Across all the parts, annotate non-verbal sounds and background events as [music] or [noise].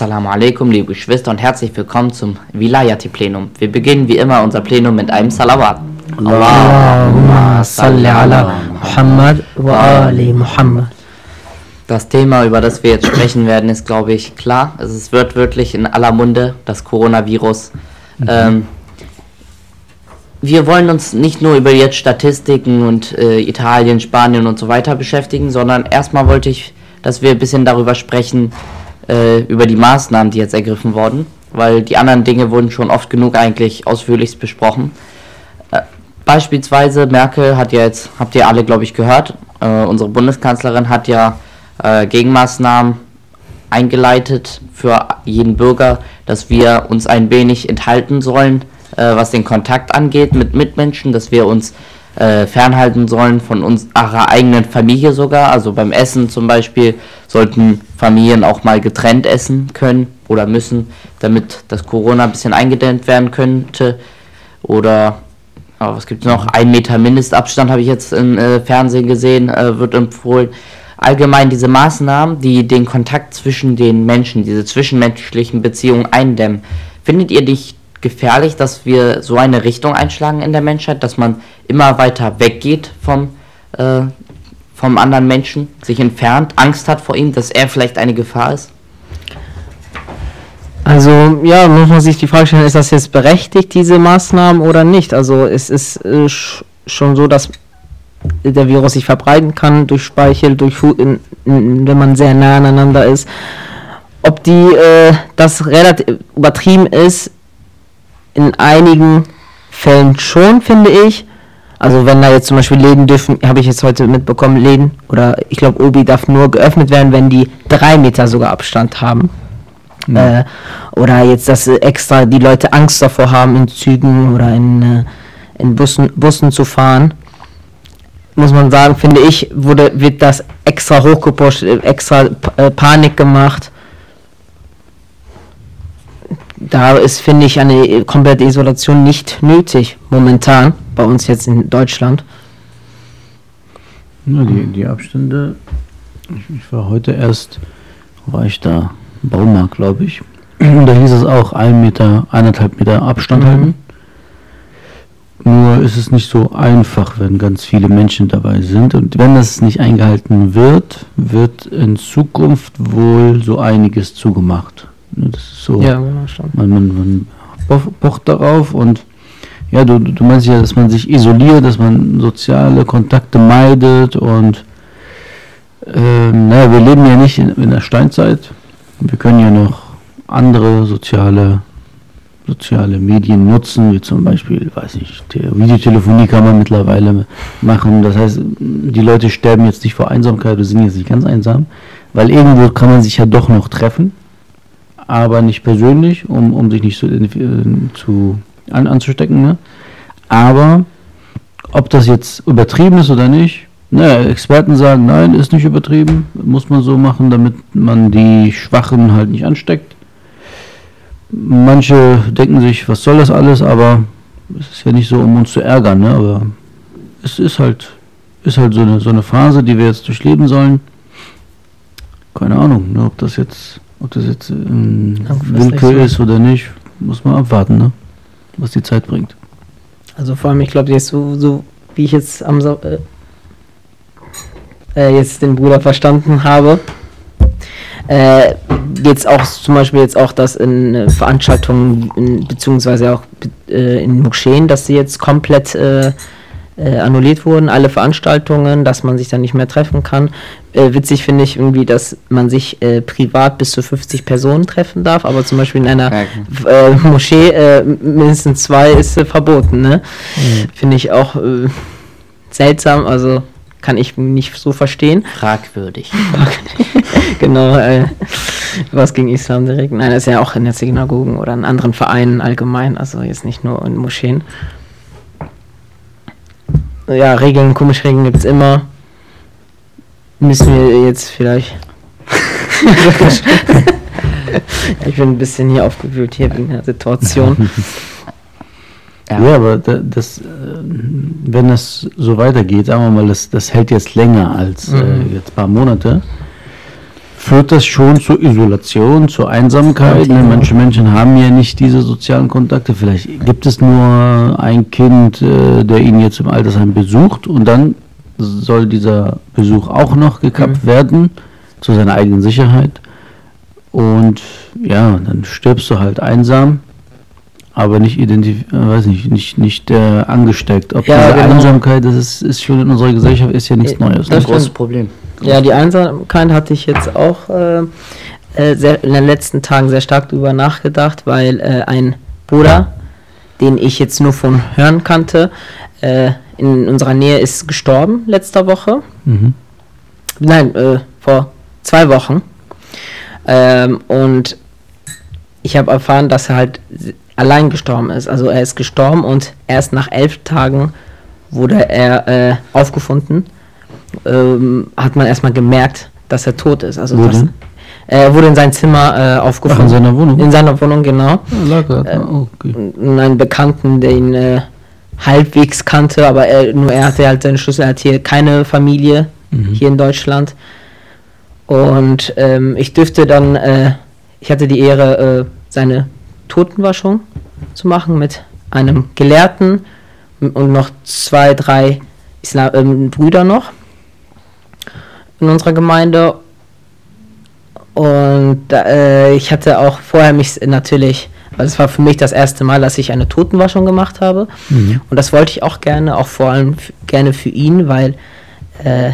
Assalamu alaikum, liebe Geschwister und herzlich willkommen zum Vilayati-Plenum. Wir beginnen wie immer unser Plenum mit einem Salawat. Allahumma salli ala Muhammad wa ali Muhammad. Das Thema, über das wir jetzt sprechen werden, ist, glaube ich, klar. Also es wird wirklich in aller Munde, das Coronavirus. Mhm. Ähm, wir wollen uns nicht nur über jetzt Statistiken und äh, Italien, Spanien und so weiter beschäftigen, sondern erstmal wollte ich, dass wir ein bisschen darüber sprechen, äh, über die Maßnahmen, die jetzt ergriffen wurden, weil die anderen Dinge wurden schon oft genug eigentlich ausführlichst besprochen. Äh, beispielsweise Merkel hat ja jetzt, habt ihr alle, glaube ich, gehört, äh, unsere Bundeskanzlerin hat ja äh, Gegenmaßnahmen eingeleitet für jeden Bürger, dass wir uns ein wenig enthalten sollen, äh, was den Kontakt angeht mit Mitmenschen, dass wir uns äh, fernhalten sollen von unserer eigenen Familie sogar. Also beim Essen zum Beispiel sollten Familien auch mal getrennt essen können oder müssen, damit das Corona ein bisschen eingedämmt werden könnte. Oder oh, was gibt es noch? Ein Meter Mindestabstand habe ich jetzt im äh, Fernsehen gesehen, äh, wird empfohlen allgemein diese Maßnahmen, die den Kontakt zwischen den Menschen, diese zwischenmenschlichen Beziehungen eindämmen, findet ihr dich gefährlich, dass wir so eine Richtung einschlagen in der Menschheit, dass man immer weiter weggeht vom, äh, vom anderen Menschen, sich entfernt, Angst hat vor ihm, dass er vielleicht eine Gefahr ist? Also ja, muss man sich die Frage stellen, ist das jetzt berechtigt, diese Maßnahmen oder nicht? Also es ist äh, schon so, dass der Virus sich verbreiten kann durch Speichel, durch in, in, wenn man sehr nah aneinander ist. Ob die äh, das relativ übertrieben ist, in einigen Fällen schon, finde ich. Also wenn da jetzt zum Beispiel Läden dürfen, habe ich jetzt heute mitbekommen, Läden oder ich glaube Obi darf nur geöffnet werden, wenn die drei Meter sogar Abstand haben. Ja. Äh, oder jetzt, dass extra die Leute Angst davor haben, in Zügen oder in, äh, in Bussen, Bussen zu fahren muss man sagen, finde ich, wurde, wird das extra hochgepusht, extra äh, Panik gemacht. Da ist, finde ich, eine komplette Isolation nicht nötig, momentan, bei uns jetzt in Deutschland. Ja, die, die Abstände, ich, ich war heute erst, war ich da, Baumarkt, glaube ich. Und da hieß es auch, ein Meter, eineinhalb Meter Abstand mhm. halten. Nur ist es nicht so einfach, wenn ganz viele Menschen dabei sind. Und wenn das nicht eingehalten wird, wird in Zukunft wohl so einiges zugemacht. Das ist so. Ja, genau. Man, man, man pocht darauf und ja, du, du meinst ja, dass man sich isoliert, dass man soziale Kontakte meidet und ähm, naja, wir leben ja nicht in, in der Steinzeit. Wir können ja noch andere soziale soziale Medien nutzen, wie zum Beispiel, weiß ich, Videotelefonie kann man mittlerweile machen. Das heißt, die Leute sterben jetzt nicht vor Einsamkeit oder sind jetzt nicht ganz einsam, weil irgendwo kann man sich ja doch noch treffen, aber nicht persönlich, um, um sich nicht zu, äh, zu an, anzustecken. Ne? Aber ob das jetzt übertrieben ist oder nicht, naja, Experten sagen, nein, ist nicht übertrieben, muss man so machen, damit man die Schwachen halt nicht ansteckt. Manche denken sich, was soll das alles, aber es ist ja nicht so, um uns zu ärgern, ne? aber es ist halt, ist halt so eine, so eine Phase, die wir jetzt durchleben sollen. Keine Ahnung, ne? ob das jetzt, ob das jetzt ähm, Willkür so. ist oder nicht, muss man abwarten, ne? was die Zeit bringt. Also vor allem, ich glaube, jetzt so, so wie ich jetzt am äh, äh, jetzt den Bruder verstanden habe, äh, jetzt auch zum Beispiel jetzt auch das in äh, Veranstaltungen in, beziehungsweise auch äh, in Moscheen, dass sie jetzt komplett äh, äh, annulliert wurden, alle Veranstaltungen, dass man sich dann nicht mehr treffen kann. Äh, witzig finde ich irgendwie, dass man sich privat bis zu 50 Personen treffen darf, aber zum Beispiel in einer Moschee mindestens zwei ist verboten. Ne? Mhm. Finde ich auch seltsam, also kann ich nicht so verstehen. Fragwürdig. [laughs] genau, äh, was gegen Islam direkt. Nein, das ist ja auch in der Synagogen oder in anderen Vereinen allgemein, also jetzt nicht nur in Moscheen. Ja, Regeln, komische Regeln gibt es immer. Müssen wir jetzt vielleicht. [laughs] ich bin ein bisschen hier aufgewühlt hier wegen der Situation. [laughs] Ja, ja aber das, äh, wenn das so weitergeht, sagen wir mal, das, das hält jetzt länger als äh, mhm. äh, jetzt ein paar Monate, führt das schon zur Isolation, zur Einsamkeit. Ne? Manche Menschen haben ja nicht diese sozialen Kontakte. Vielleicht gibt es nur ein Kind, äh, der ihn jetzt im Altersheim besucht und dann soll dieser Besuch auch noch gekappt Mhm. werden zu seiner eigenen Sicherheit. Und ja, dann stirbst du halt einsam, aber nicht identif äh, weiß nicht, nicht, nicht äh, angesteckt. Ob Ja, diese genau. Einsamkeit, das ist, ist schon in unserer Gesellschaft ist ja nichts Äh, Neues. Ein Das Ne? großes stimmt. Problem. Ja, die Einsamkeit hatte ich jetzt auch äh, äh, sehr, in den letzten Tagen sehr stark drüber nachgedacht, weil äh, ein Bruder, den ich jetzt nur von Hören kannte, äh, in unserer Nähe ist gestorben letzter Woche. Mhm. Nein, äh, vor zwei Wochen. Ähm, und ich habe erfahren, dass er halt allein gestorben ist. Also er ist gestorben und erst nach elf Tagen wurde er äh, aufgefunden. Ähm, hat man erstmal gemerkt, dass er tot ist. Also Wo das, denn? er wurde in sein Zimmer äh, Ach, aufgefunden. in seiner Wohnung? In seiner Wohnung, genau. Ja, lag er. oh, okay. Und einen Bekannten, der ihn äh, halbwegs kannte, aber er, nur er hatte halt seine Schlüssel. Er hat hier keine Familie Mhm. hier in Deutschland. Und ähm, ich dürfte dann, äh, ich hatte die Ehre, äh, seine Totenwaschung zu machen mit einem Gelehrten und noch zwei, drei Islam ähm, Brüder noch in unserer Gemeinde. Und äh, ich hatte auch vorher mich natürlich, also es war für mich das erste Mal, dass ich eine Totenwaschung gemacht habe. Mhm. Und das wollte ich auch gerne, auch vor allem gerne für ihn, weil äh,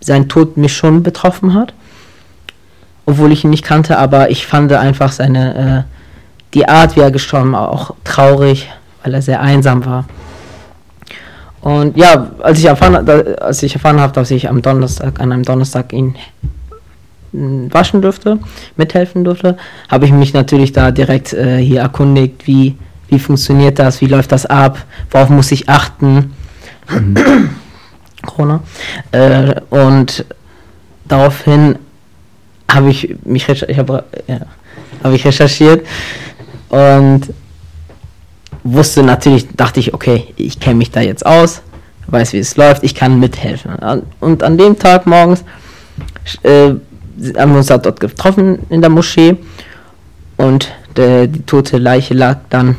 sein Tod mich schon betroffen hat. Obwohl ich ihn nicht kannte, aber ich fand einfach seine, äh, die Art, wie er gestorben war, auch traurig, weil er sehr einsam war. Und ja, als ich erfahren, als ich erfahren habe, dass ich am Donnerstag, an einem Donnerstag ihn mm, waschen durfte, mithelfen durfte, habe ich mich natürlich da direkt äh, hier erkundigt, wie, wie funktioniert das, wie läuft das ab, worauf muss ich achten. [clears throat] Corona. Äh, und daraufhin habe ich mich ich habe ja, habe ich recherchiert und wusste natürlich, dachte ich, okay, ich kenne mich da jetzt aus, weiß, wie es läuft, ich kann mithelfen. Und an dem Tag morgens äh, haben wir uns dort getroffen in der Moschee und der, die tote Leiche lag dann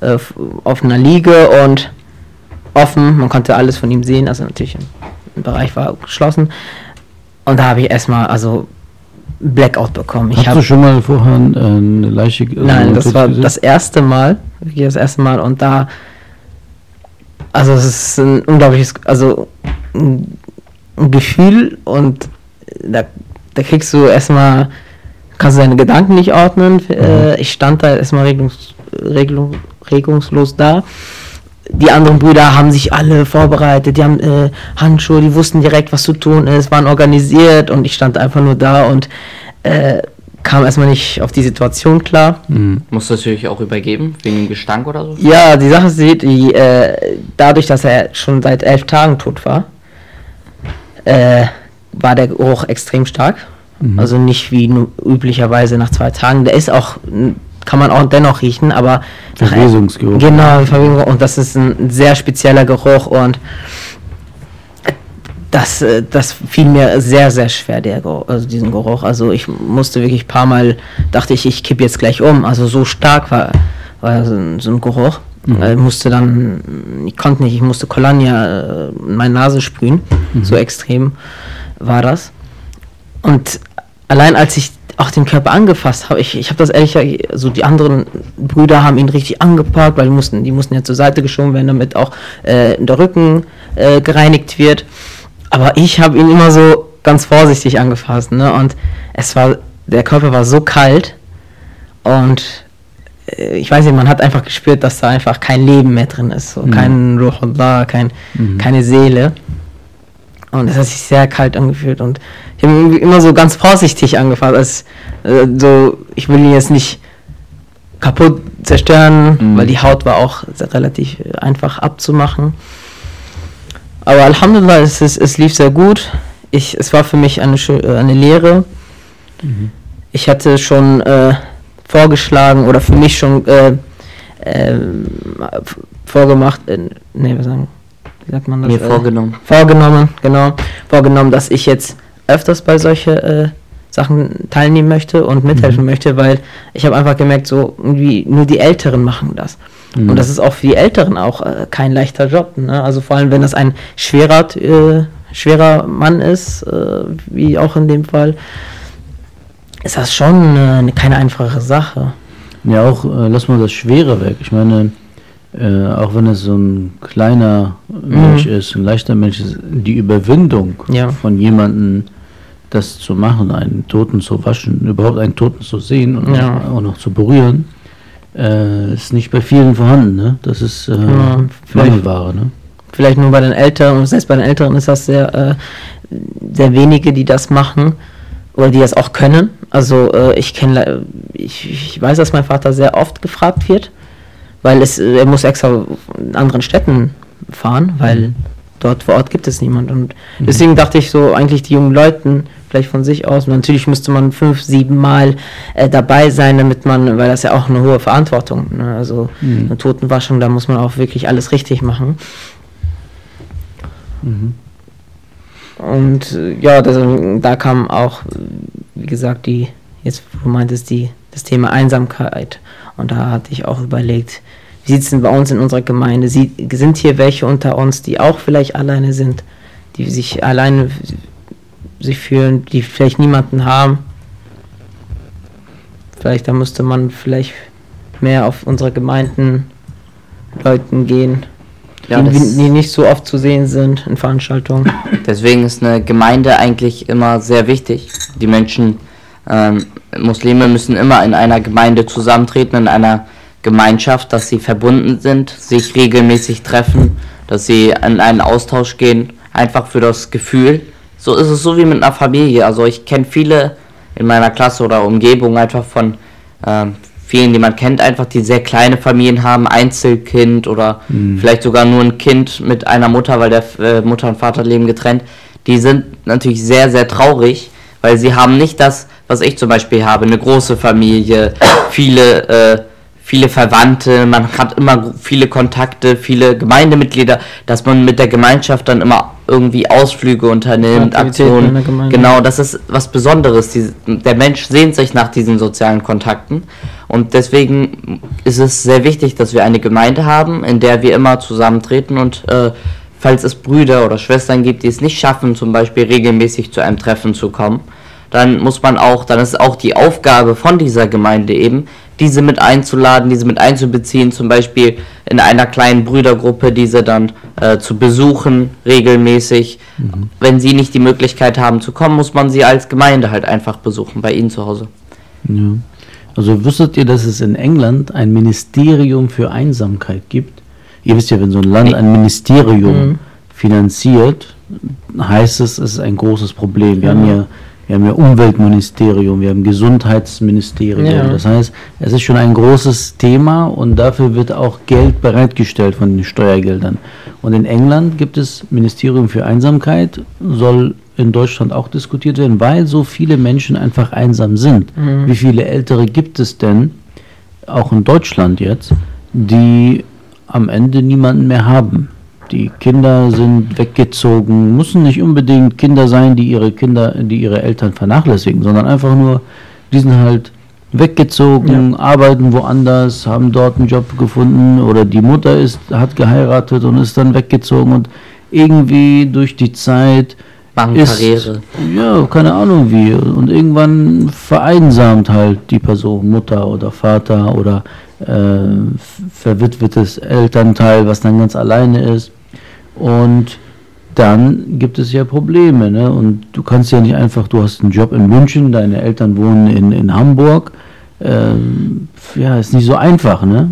äh, auf einer Liege und offen, man konnte alles von ihm sehen, also natürlich ein Bereich war geschlossen. Und da habe ich erstmal also Blackout bekommen. Ich Hast habe du schon mal vorher äh, eine Leiche also Nein, das war gesehen? das erste Mal, wirklich das erste Mal und da, also es ist ein unglaubliches, also ein, Gefühl und da, da kriegst du erstmal, kannst du deine Gedanken nicht ordnen. Äh, ich stand da erstmal regungs, regelung, regungslos da. Die anderen Brüder haben sich alle vorbereitet, die haben äh, Handschuhe, die wussten direkt, was zu tun ist, waren organisiert und ich stand einfach nur da und äh, kam erstmal nicht auf die Situation klar. Mhm. Musst du natürlich auch übergeben, wegen dem Gestank oder so? Ja, die Sache ist, die, äh, dadurch, dass er schon seit elf Tagen tot war, äh, war der Geruch extrem stark. Mhm. Also nicht wie üblicherweise nach zwei Tagen. Der ist auch, kann man auch dennoch riechen, aber nach- Verwesungsgeruch. Genau, Verwesungsgeruch. und das ist ein sehr spezieller Geruch und das, äh, das fiel mir sehr, sehr schwer, der also diesen Geruch. Also ich musste wirklich ein paar Mal, dachte ich, ich kippe jetzt gleich um. Also so stark war, war so, ein, so ein Geruch. Mhm. Ich musste dann, ich konnte nicht, ich musste Colonia äh, in meine Nase sprühen. So extrem war das. Und allein als ich auch den Körper angefasst habe, ich, ich habe das ehrlich, also die anderen Brüder haben ihn richtig angepackt, weil die mussten, die mussten ja zur Seite geschoben werden, damit auch äh, der Rücken äh, gereinigt wird. Aber ich habe ihn immer so ganz vorsichtig angefasst, ne? Und es war, der Körper war so kalt und äh, ich weiß nicht, man hat einfach gespürt, dass da einfach kein Leben mehr drin ist, so Mhm. kein Ruhullah, kein, Mhm. keine Seele. Und es hat sich sehr kalt angefühlt und ich habe ihn immer so ganz vorsichtig angefasst, als äh, so, ich will ihn jetzt nicht kaputt zerstören, Mhm. weil die Haut war auch relativ äh, einfach abzumachen. Aber Alhamdulillah, es, ist, es lief sehr gut. Ich, es war für mich eine, äh, eine Lehre. Ich hatte schon äh, vorgeschlagen oder für mich schon äh, f- vorgemacht, äh, nee, was sagen, wie sagt man das? Mir Äh, vorgenommen. vorgenommen, genau, vorgenommen, dass ich jetzt öfters bei solche äh, Sachen teilnehmen möchte und mithelfen mhm. möchte, weil ich habe einfach gemerkt, so irgendwie nur die Älteren machen das. Mhm. Und das ist auch für die Älteren auch äh, kein leichter Job. Ne? Also vor allem, wenn das ein schwerer, äh, schwerer Mann ist, äh, wie auch in dem Fall, ist das schon äh, keine einfache Sache. Ja, auch, äh, lass mal das Schwere weg. Ich meine, äh, auch wenn es so ein kleiner Mensch mhm. ist, ein leichter Mensch ist, die Überwindung ja. von jemandem, das zu machen, einen Toten zu waschen, überhaupt einen Toten zu sehen und ja. auch noch zu berühren, äh, ist nicht bei vielen vorhanden. Ne? Das ist äh, ja, Mangelware. Ne? Vielleicht nur bei den Älteren, und selbst bei den Älteren ist das sehr, äh, sehr wenige, die das machen oder die das auch können. Also äh, ich kenne, ich, ich weiß, dass mein Vater sehr oft gefragt wird weil es, er muss extra in anderen Städten fahren, weil mhm. Dort vor Ort gibt es niemand. Und mhm. deswegen dachte ich so, eigentlich die jungen Leuten vielleicht von sich aus. Und natürlich müsste man fünf, sieben Mal äh, dabei sein, damit man, weil das ja auch eine hohe Verantwortung, ne? also mhm. eine Totenwaschung, da muss man auch wirklich alles richtig machen. Mhm. Und äh, ja, das, da kam auch, wie gesagt, die, jetzt du meintest, die, das Thema Einsamkeit. Und da hatte ich auch überlegt, sieht es denn bei uns in unserer Gemeinde? Sie, sind hier welche unter uns, die auch vielleicht alleine sind, die sich alleine sich fühlen, die vielleicht niemanden haben? Vielleicht da müsste man vielleicht mehr auf unsere Gemeinden Leuten gehen, ja, die, die, nicht so oft zu sehen sind in Veranstaltungen. Deswegen ist eine Gemeinde eigentlich immer sehr wichtig. Die Menschen ähm, Muslime müssen immer in einer Gemeinde zusammentreten, in einer Gemeinschaft, dass sie verbunden sind, sich regelmäßig treffen, dass sie in einen Austausch gehen, einfach für das Gefühl. So ist es so wie mit einer Familie. Also ich kenne viele in meiner Klasse oder Umgebung einfach von äh, vielen, die man kennt, einfach die sehr kleine Familien haben, Einzelkind oder mhm. vielleicht sogar nur ein Kind mit einer Mutter, weil der äh, Mutter und Vater leben getrennt. Die sind natürlich sehr, sehr traurig, weil sie haben nicht das was ich zum Beispiel habe, eine große Familie, viele, äh, viele Verwandte, man hat immer viele Kontakte, viele Gemeindemitglieder, dass man mit der Gemeinschaft dann immer irgendwie Ausflüge unternimmt, Aktionen. Genau, das ist was Besonderes. Die, der Mensch sehnt sich nach diesen sozialen Kontakten. Und deswegen ist es sehr wichtig, dass wir eine Gemeinde haben, in der wir immer zusammentreten und äh, falls es Brüder oder Schwestern gibt, die es nicht schaffen, zum Beispiel regelmäßig zu einem Treffen zu kommen, dann muss man auch, dann ist auch die Aufgabe von dieser Gemeinde eben, diese mit einzuladen, diese mit einzubeziehen, zum Beispiel in einer kleinen Brüdergruppe, diese dann äh, zu besuchen regelmäßig. Mhm. Wenn sie nicht die Möglichkeit haben zu kommen, muss man sie als Gemeinde halt einfach besuchen, bei ihnen zu Hause. Ja. Also wusstet ihr, dass es in England ein Ministerium für Einsamkeit gibt? Ihr wisst ja, wenn so ein Land ein Ministerium mhm. finanziert, heißt es, es ist ein großes Problem. Wir ja. haben ja wir haben ja Umweltministerium, wir haben Gesundheitsministerium. Ja. Das heißt, es ist schon ein großes Thema und dafür wird auch Geld bereitgestellt von den Steuergeldern. Und in England gibt es Ministerium für Einsamkeit, soll in Deutschland auch diskutiert werden, weil so viele Menschen einfach einsam sind. Mhm. Wie viele Ältere gibt es denn, auch in Deutschland jetzt, die am Ende niemanden mehr haben? Die Kinder sind weggezogen, müssen nicht unbedingt Kinder sein, die ihre Kinder, die ihre Eltern vernachlässigen, sondern einfach nur, die sind halt weggezogen, ja. arbeiten woanders, haben dort einen Job gefunden oder die Mutter ist, hat geheiratet und ist dann weggezogen und irgendwie durch die Zeit Machen ist, Karriere. Ja, keine Ahnung wie. Und irgendwann vereinsamt halt die Person, Mutter oder Vater oder äh, verwitwetes Elternteil, was dann ganz alleine ist. Und dann gibt es ja Probleme. Ne? Und du kannst ja nicht einfach, du hast einen Job in München, deine Eltern wohnen in, in Hamburg. Ähm, ja, ist nicht so einfach, ne?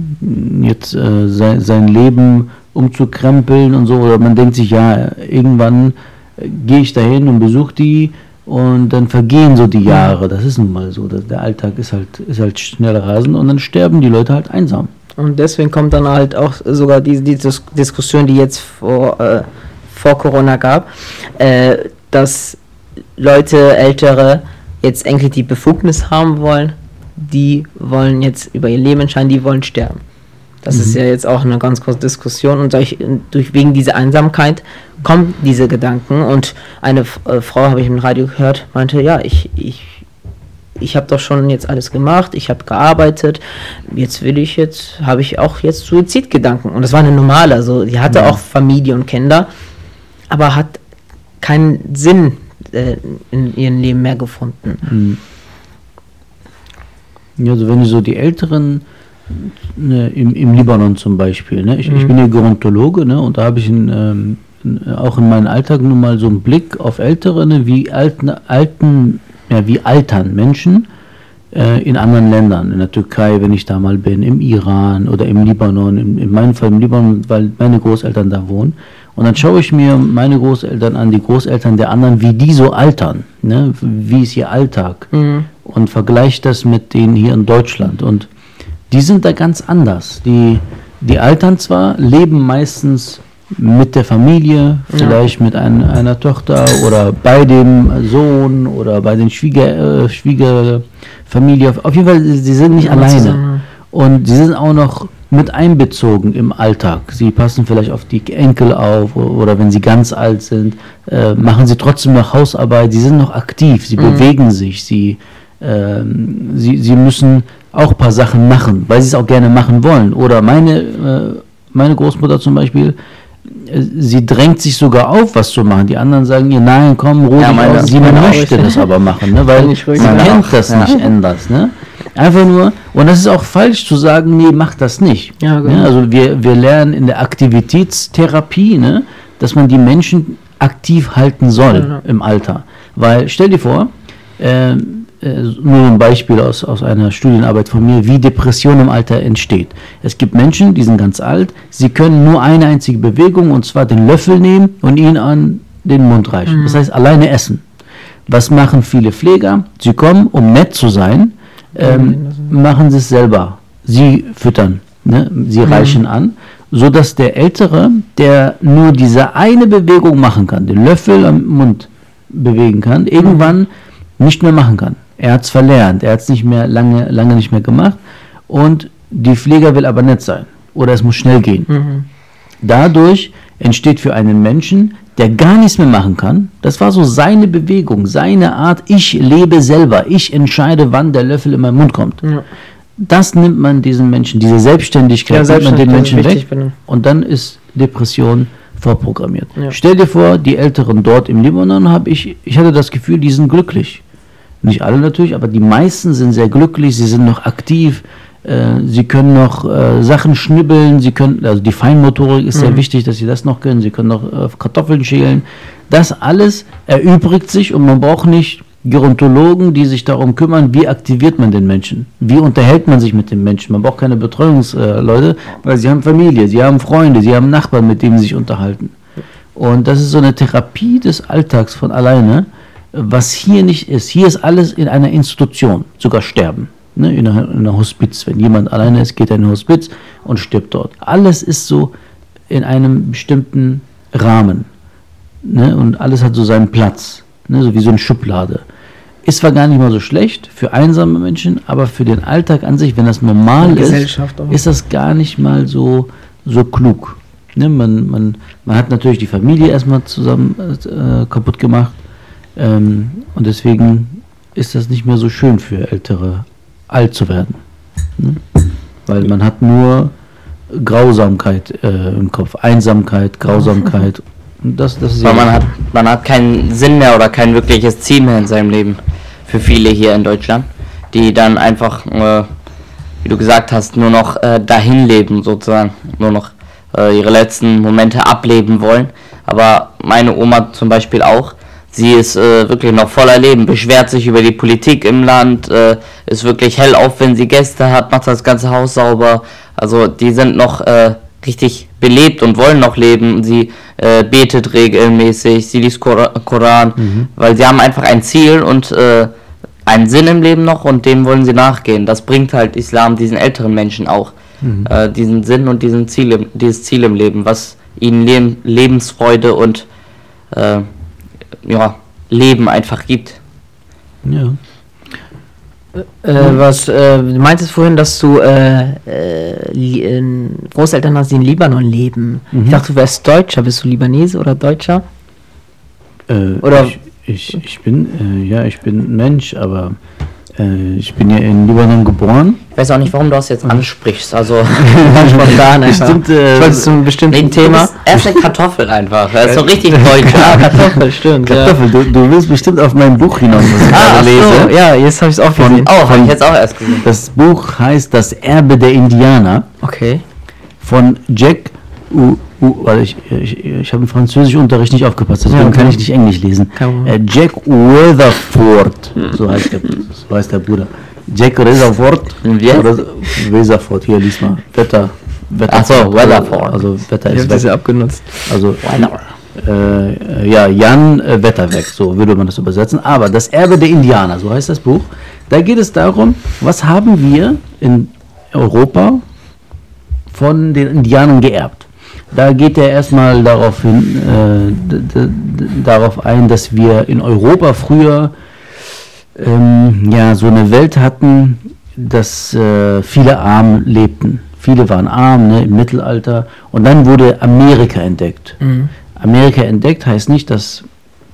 Jetzt äh, sein, sein Leben umzukrempeln und so. Oder man denkt sich, ja, irgendwann äh, gehe ich dahin und besuche die und dann vergehen so die Jahre. Das ist nun mal so. Der Alltag ist halt, ist halt schnell rasend und dann sterben die Leute halt einsam. Und deswegen kommt dann halt auch sogar diese, diese Diskussion, die jetzt vor, äh, vor Corona gab, äh, dass Leute, Ältere, jetzt endlich die Befugnis haben wollen, die wollen jetzt über ihr Leben entscheiden, die wollen sterben. Das mhm. ist ja jetzt auch eine ganz große Diskussion und durch, durch wegen dieser Einsamkeit kommen diese Gedanken und eine äh, Frau habe ich im Radio gehört, meinte, ja, ich, ich ich habe doch schon jetzt alles gemacht, ich habe gearbeitet, jetzt will ich jetzt, habe ich auch jetzt Suizidgedanken. Und das war eine normale, also die hatte Ja. auch Familie und Kinder, aber hat keinen Sinn äh, in ihrem Leben mehr gefunden. Ja, also wenn du so die Älteren ne, im, im Libanon zum Beispiel, ne? ich, ich Mhm. bin ja Gerontologe ne? und da habe ich in, ähm, auch in meinem Alltag nun mal so einen Blick auf Ältere, ne? wie alten, alten, ja, wie altern Menschen äh, in anderen Ländern, in der Türkei, wenn ich da mal bin, im Iran oder im Libanon, in, in meinem Fall im Libanon, weil meine Großeltern da wohnen. Und dann schaue ich mir meine Großeltern an, die Großeltern der anderen, wie die so altern, ne? wie ist ihr Alltag Mhm. und vergleiche das mit denen hier in Deutschland. Und die sind da ganz anders. Die, die altern zwar, leben meistens mit der Familie, vielleicht mit ein, einer Tochter oder bei dem Sohn oder bei den Schwieger, äh, Schwiegerfamilie. Auf jeden Fall, sie sind nicht Ja, alleine. zusammen. Und sie sind auch noch mit einbezogen im Alltag. Sie passen vielleicht auf die Enkel auf oder wenn sie ganz alt sind, äh, machen sie trotzdem noch Hausarbeit. Sie sind noch aktiv, sie bewegen sich, sie, ähm, sie, sie müssen auch ein paar Sachen machen, weil sie es auch gerne machen wollen. Oder meine, äh, meine Großmutter zum Beispiel, äh, sie drängt sich sogar auf, was zu machen. Die anderen sagen ihr, nein, komm, ruhig Ja, meine-. Sie meine möchte das aber machen, ne? weil sie kennt Auch, das ja. nicht anders. Ne? Einfach nur, und das ist auch falsch zu sagen, nee, mach das nicht. Ja, genau. Ne? Also wir, wir lernen in der Aktivitätstherapie, ne, dass man die Menschen aktiv halten soll Ja. im Alter. Weil, stell dir vor, ähm, äh, nur ein Beispiel aus, aus einer Studienarbeit von mir, wie Depression im Alter entsteht. Es gibt Menschen, die sind ganz alt, sie können nur eine einzige Bewegung, und zwar den Löffel nehmen und ihn an den Mund reichen. Das heißt, alleine essen. Was machen viele Pfleger? Sie kommen, um nett zu sein, ähm, machen sie es selber. Sie füttern, ne? sie reichen an, so dass der Ältere, der nur diese eine Bewegung machen kann, den Löffel am Mund bewegen kann, irgendwann nicht mehr machen kann. Er hat es verlernt, er hat es nicht mehr lange, lange nicht mehr gemacht und die Pfleger will aber nett sein oder es muss schnell gehen. Mhm. Dadurch entsteht für einen Menschen, der gar nichts mehr machen kann, das war so seine Bewegung, seine Art, ich lebe selber, ich entscheide, wann der Löffel in meinen Mund kommt. Ja. Das nimmt man diesen Menschen, diese Selbstständigkeit, Ja, nimmt man den Selbstständigkeit Menschen weg bitte. und dann ist Depression vorprogrammiert. Ja. Stell dir vor, die Älteren dort im Libanon habe ich, ich hatte das Gefühl, die sind glücklich. Nicht alle natürlich, aber die meisten sind sehr glücklich, sie sind noch aktiv, äh, sie können noch äh, Sachen schnibbeln, sie können, also die Feinmotorik ist sehr wichtig, dass sie das noch können, sie können noch äh, Kartoffeln schälen. Das alles erübrigt sich und man braucht nicht Gerontologen, die sich darum kümmern, wie aktiviert man den Menschen, wie unterhält man sich mit dem Menschen. Man braucht keine Betreuungsleute, weil sie haben Familie, sie haben Freunde, sie haben Nachbarn, mit denen sie sich unterhalten. Und das ist so eine Therapie des Alltags von alleine, was hier nicht ist. Hier ist alles in einer Institution, sogar sterben. Ne, in, einer, in einer Hospiz. Wenn jemand alleine ist, geht er in ein Hospiz und stirbt dort. Alles ist so in einem bestimmten Rahmen. Ne, und alles hat so seinen Platz. Ne, so wie so eine Schublade. Ist zwar gar nicht mal so schlecht für einsame Menschen, aber für den Alltag an sich, wenn das normal ist, ist das gar nicht mal so, so klug. Ne, man, man, man hat natürlich die Familie erstmal zusammen äh, kaputt gemacht. Ähm, und deswegen ist das nicht mehr so schön für Ältere, alt zu werden. Ne? Weil man hat nur Grausamkeit äh, im Kopf. Einsamkeit, Grausamkeit. [laughs] Das, das ist Weil man hat, man hat keinen Sinn mehr oder kein wirkliches Ziel mehr in seinem Leben. Für viele hier in Deutschland, die dann einfach, äh, wie du gesagt hast, nur noch äh, dahin leben sozusagen. Nur noch äh, ihre letzten Momente ableben wollen. Aber meine Oma zum Beispiel auch. Sie ist äh, wirklich noch voller Leben, beschwert sich über die Politik im Land, äh, ist wirklich hell auf, wenn sie Gäste hat, macht das ganze Haus sauber. Also die sind noch äh, richtig belebt und wollen noch leben. Sie äh, betet regelmäßig, sie liest Kora- Koran, weil sie haben einfach ein Ziel und äh, einen Sinn im Leben noch und dem wollen sie nachgehen. Das bringt halt Islam diesen älteren Menschen auch. Äh, diesen Sinn und diesen Ziel im, dieses Ziel im Leben, was ihnen Leb Lebensfreude und ja, Leben einfach gibt. ja. Äh, was, äh, du meintest vorhin, dass du äh, äh, äh, Großeltern hast, die in Libanon leben. Mhm. Ich dachte, du wärst Deutscher. Bist du Libanese oder Deutscher? Äh, Oder- ich, ich, ich bin, äh, ja, ich bin ein Mensch, aber Äh, ich bin ja in Libanon geboren. Ich weiß auch nicht, warum du das jetzt ansprichst. Also, [laughs] Ganz spontan einfach. Bestimmt, äh, ich wollte zu einem bestimmten nee, Thema. Er ist eine Kartoffel einfach. Er ist so richtig [laughs] deutsch. Ah, Kartoffel, stimmt. Kartoffel, du, du willst bestimmt auf mein Buch hinaus, was ich Ja. Ah, gerade lese. so, ja, jetzt habe ich es auch gesehen. Oh, habe ich jetzt auch erst gesehen. Das Buch heißt Das Erbe der Indianer Okay. von Jack U. U weil ich, ich, ich habe im Französischunterricht nicht aufgepasst, deswegen Ja, kann ich nicht Englisch lesen. Äh, Jack Weatherford, so heißt, der, so heißt der Bruder. Jack Rutherford. Weatherford, hier lies mal. Wetter. Wetter Ach so, Weatherford. Also Wetter ist das ja weg. abgenutzt. Also äh, ja, Jan äh, Wetterweg, so würde man das übersetzen. Aber das Erbe der Indianer, so heißt das Buch. Da geht es darum, was haben wir in Europa von den Indianern geerbt. Da geht er erstmal darauf, hin, äh, darauf ein, dass wir in Europa früher ähm, ja, so eine Welt hatten, dass äh, viele arm lebten. Viele waren arm ne, im Mittelalter. Und dann wurde Amerika entdeckt. Amerika entdeckt heißt nicht, dass,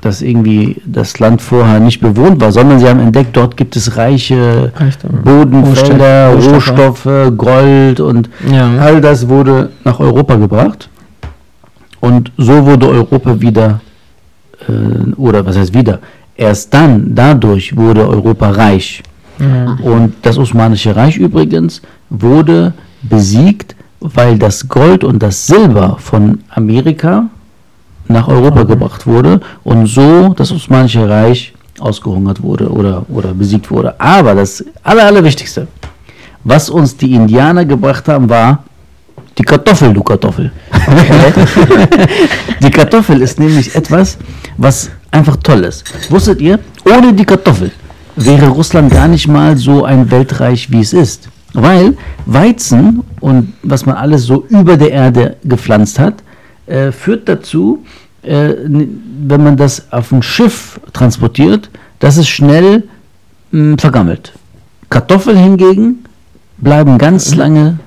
dass irgendwie das Land vorher nicht bewohnt war, sondern sie haben entdeckt, dort gibt es reiche Reichtum. Bodenfelder, Rohstoffe. Rohstoffe, Gold und Ja. all das wurde nach Europa gebracht. Und so wurde Europa wieder, äh, oder was heißt wieder, erst dann, dadurch wurde Europa reich. Ja. Und das Osmanische Reich übrigens wurde besiegt, weil das Gold und das Silber von Amerika nach Europa gebracht wurde und so das Osmanische Reich ausgehungert wurde oder, oder besiegt wurde. Aber das Aller, Allerwichtigste, was uns die Indianer gebracht haben, war die Kartoffel, du Kartoffel. [laughs] die Kartoffel ist nämlich etwas, was einfach toll ist. Wusstet ihr, ohne die Kartoffel wäre Russland gar nicht mal so ein Weltreich, wie es ist. Weil Weizen und was man alles so über der Erde gepflanzt hat, äh, führt dazu, äh, wenn man das auf ein Schiff transportiert, dass es schnell mh, vergammelt. Kartoffeln hingegen bleiben ganz lange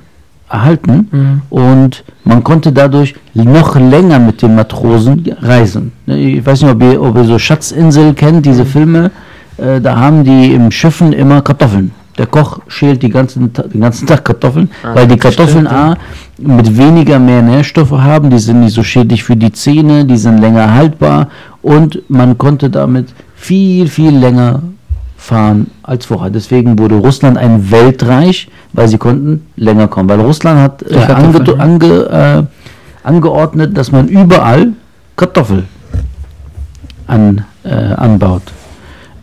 erhalten Mhm. und man konnte dadurch noch länger mit den Matrosen reisen. Ne, Ich weiß nicht, ob ihr, ob ihr so Schatzinsel kennt, diese Filme. Äh, da haben die im Schiffen immer Kartoffeln. Der Koch schält die ganzen, den ganzen Tag Kartoffeln, Ah, weil die Kartoffeln stimmt, A mit weniger mehr Nährstoffe haben, die sind nicht so schädlich für die Zähne, die sind länger haltbar und man konnte damit viel, viel länger fahren als vorher. Deswegen wurde Russland ein Weltreich, weil sie konnten länger kommen. Weil Russland hat äh, Kartoffeln, ange ange äh, angeordnet, dass man überall Kartoffel an, äh, anbaut.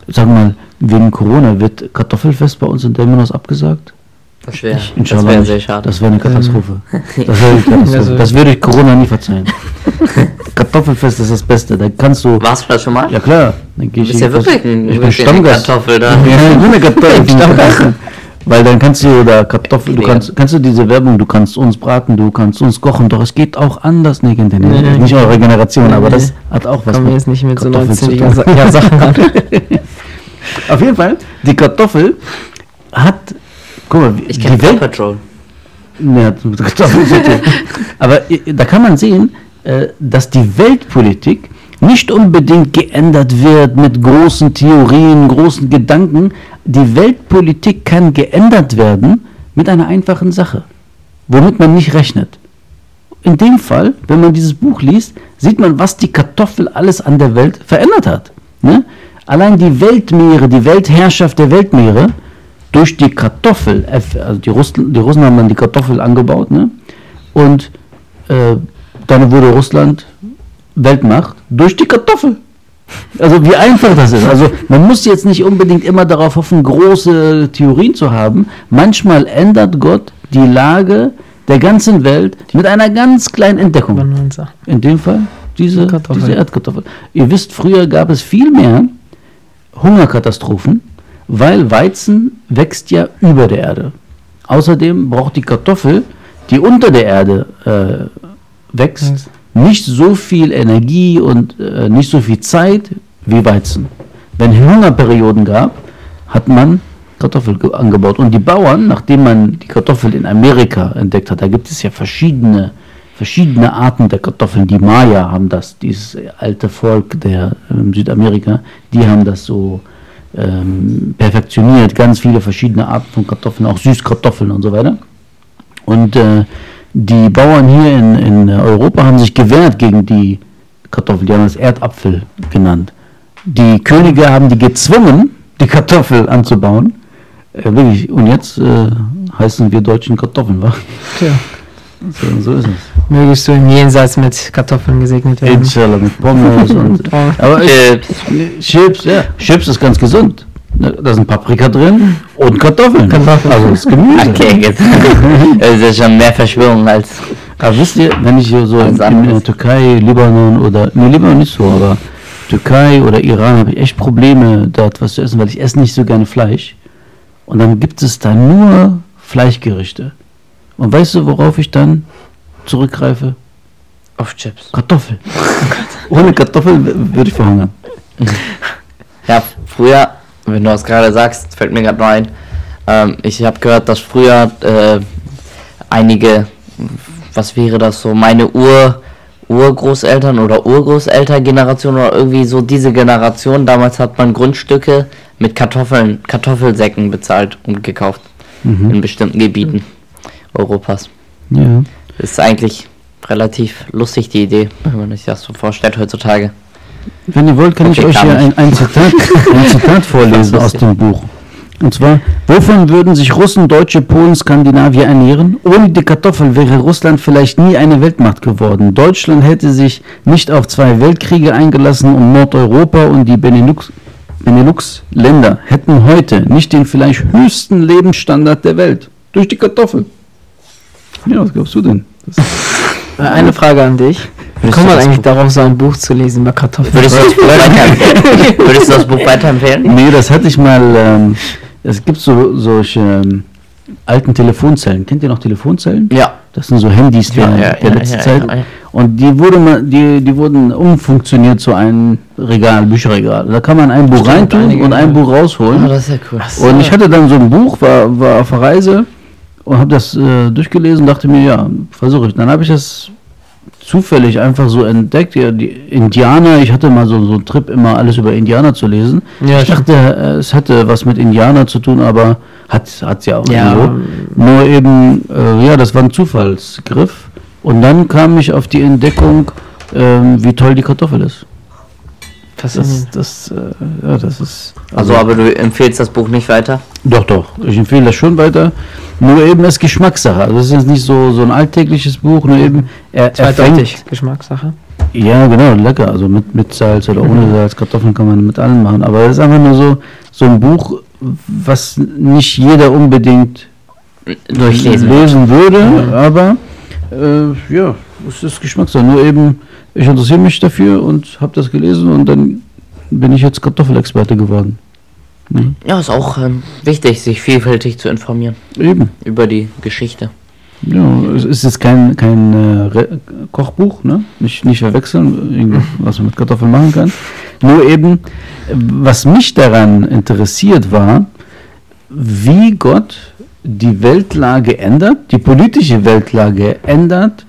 Sag mal, wegen Corona wird Kartoffelfest bei uns in Delmenos abgesagt? Das wäre wär sehr schade. Das wäre eine Katastrophe. [laughs] Das, eine Katastrophe. [laughs] Also- das würde ich Corona nie verzeihen. [laughs] Kartoffelfest ist das Beste. Da kannst du. Warst du das schon mal? Ja klar. Dann geh Du bist ja wirklich ein, ich bin Stammgast. Kartoffel da. Ja, ich bin eine Kartoffel. Ich Stammgast. Weil dann kannst du da Kartoffeln, du kannst, kannst du diese Werbung, du kannst uns braten, du kannst uns kochen, doch es geht auch anders, nee, nicht, Nee. nicht eure Generation, aber Nee. das hat auch was Kommen wir jetzt nicht mit so Kartoffeln zu 19 tun. Sa ja, Sachen an. Auf jeden Fall, die Kartoffel hat, guck mal, Ich die kenne Welt, Patrol. Ja, [laughs] mit Kartoffeln zu tun. Aber äh, da kann man sehen, äh, dass die Weltpolitik nicht unbedingt geändert wird mit großen Theorien, großen Gedanken. Die Weltpolitik kann geändert werden mit einer einfachen Sache, womit man nicht rechnet. In dem Fall, wenn man dieses Buch liest, sieht man, was die Kartoffel alles an der Welt verändert hat. Ne? Allein die Weltmeere, die Weltherrschaft der Weltmeere, durch die Kartoffel, also die Russen, die Russen haben dann die Kartoffel angebaut, ne? und äh, dann wurde Russland Weltmacht durch die Kartoffel. Also wie einfach das ist. Also man muss jetzt nicht unbedingt immer darauf hoffen, große Theorien zu haben. Manchmal ändert Gott die Lage der ganzen Welt mit einer ganz kleinen Entdeckung. In dem Fall diese, diese Erdkartoffel. Ihr wisst, früher gab es viel mehr Hungerkatastrophen, weil Weizen wächst ja über der Erde. Außerdem braucht die Kartoffel, die unter der Erde äh, wächst, nicht so viel Energie und äh, nicht so viel Zeit wie Weizen. Wenn Hungerperioden gab, hat man Kartoffel ge- angebaut. Und die Bauern, nachdem man die Kartoffel in Amerika entdeckt hat, da gibt es ja verschiedene, verschiedene Arten der Kartoffeln. Die Maya haben das, dieses alte Volk der ähm, Südamerika, die haben das so ähm, perfektioniert, ganz viele verschiedene Arten von Kartoffeln, auch Süßkartoffeln und so weiter. Und äh, die Bauern hier in, in Europa haben sich gewehrt gegen die Kartoffel, die haben das Erdapfel genannt. Die Könige haben die gezwungen, die Kartoffel anzubauen. Äh, wirklich, und jetzt äh, heißen wir Deutschen Kartoffeln, wa? Ja. So, so ist es. Mögest du im Jenseits mit Kartoffeln gesegnet werden. Inshallah mit Pommes und. [laughs] Aber ich, Chips, ja. Chips ist ganz gesund. Ne, Da sind Paprika drin und Kartoffeln. Kartoffeln. Also das ist Gemüse. Okay, jetzt. Das [laughs] ist schon mehr Verschwörung als. Aber wisst ihr, wenn ich hier so in, in der. Türkei, Libanon oder, nee, Libanon nicht so, aber Türkei oder Iran habe ich echt Probleme, dort was zu essen, weil ich esse nicht so gerne Fleisch. Und dann gibt es da nur Fleischgerichte. Und weißt du, worauf ich dann zurückgreife? Auf Chips. Kartoffel. [laughs] Ohne Kartoffel w- würde ich verhungern. Ja, früher, wenn du das gerade sagst, fällt mir gerade noch ein. Ähm, ich habe gehört, dass früher äh, einige, was wäre das so, meine Ur, Urgroßeltern oder Urgroßelterngeneration oder irgendwie so diese Generation, damals hat man Grundstücke mit Kartoffeln, Kartoffelsäcken bezahlt und gekauft in bestimmten Gebieten Europas. Ja. Das ist eigentlich relativ lustig, die Idee, wenn man sich das so vorstellt heutzutage. Wenn ihr wollt, kann ich Okay, euch kann hier ich. ein, ein, Zitat, [laughs] ein Zitat vorlesen aus dem Buch. Und zwar, wovon würden sich Russen, Deutsche, Polen, Skandinavier ernähren? Ohne die Kartoffel wäre Russland vielleicht nie eine Weltmacht geworden. Deutschland hätte sich nicht auf zwei Weltkriege eingelassen und Nordeuropa und die Benelux, Benelux-Länder hätten heute nicht den vielleicht höchsten Lebensstandard der Welt. Durch die Kartoffel. Ja, was glaubst du denn? Das Eine Frage an dich. Würdest kommt man eigentlich Buch- darauf, so ein Buch zu lesen über Kartoffeln? Würdest du das Buch [laughs] weiterempfehlen? Würdest du das Buch weiterempfehlen? Nee, das hatte ich mal. Ähm, es gibt so solche ähm, alten Telefonzellen. Kennt ihr noch Telefonzellen? Ja. Das sind so Handys der, Ja, ja, der ja, letzten ja, Zeit. ja, ja. Und die, wurde mal, die, die wurden umfunktioniert zu einem Regal, Bücherregal. Da kann man ein Buch Stimmt, reintun und ein. Buch rausholen. Oh, das ist ja cool. Und ich hatte dann so ein Buch, war, war auf der Reise und habe das äh, durchgelesen, dachte mir, ja, versuche ich. Dann habe ich das zufällig einfach so entdeckt. Ja, die Indianer, ich hatte mal so, so einen Trip, immer alles über Indianer zu lesen. Ja, ich dachte, äh, es hatte was mit Indianer zu tun, aber hat es ja auch Ja. irgendwo. Nur eben, äh, ja, das war ein Zufallsgriff. Und dann kam ich auf die Entdeckung, ähm, wie toll die Kartoffel ist. Das, Faszinierend. das, äh, ja, das ist. Also, aber du empfehlst das Buch nicht weiter? Doch, doch. Ich empfehle das schon weiter. Nur eben ist Geschmackssache. Also es ist jetzt nicht so, so ein alltägliches Buch, nur eben er, Zweideutig. Geschmackssache. Ja, genau, lecker. Also mit, mit Salz oder ohne Salz. Kartoffeln kann man mit allem machen. Aber es ist einfach nur so, so ein Buch, was nicht jeder unbedingt Durchlesen. lesen würde. Aber äh, ja, es ist Geschmackssache. Nur eben, ich interessiere mich dafür und habe das gelesen und dann bin ich jetzt Kartoffelexperte geworden. Ne? Ja, ist auch ähm, wichtig, sich vielfältig zu informieren Eben. über die Geschichte. Ja, es ist jetzt kein, kein äh, Kochbuch, ne? Nicht, nicht verwechseln, was man mit Kartoffeln machen kann. Nur eben, was mich daran interessiert war, wie Gott die Weltlage ändert, die politische Weltlage ändert,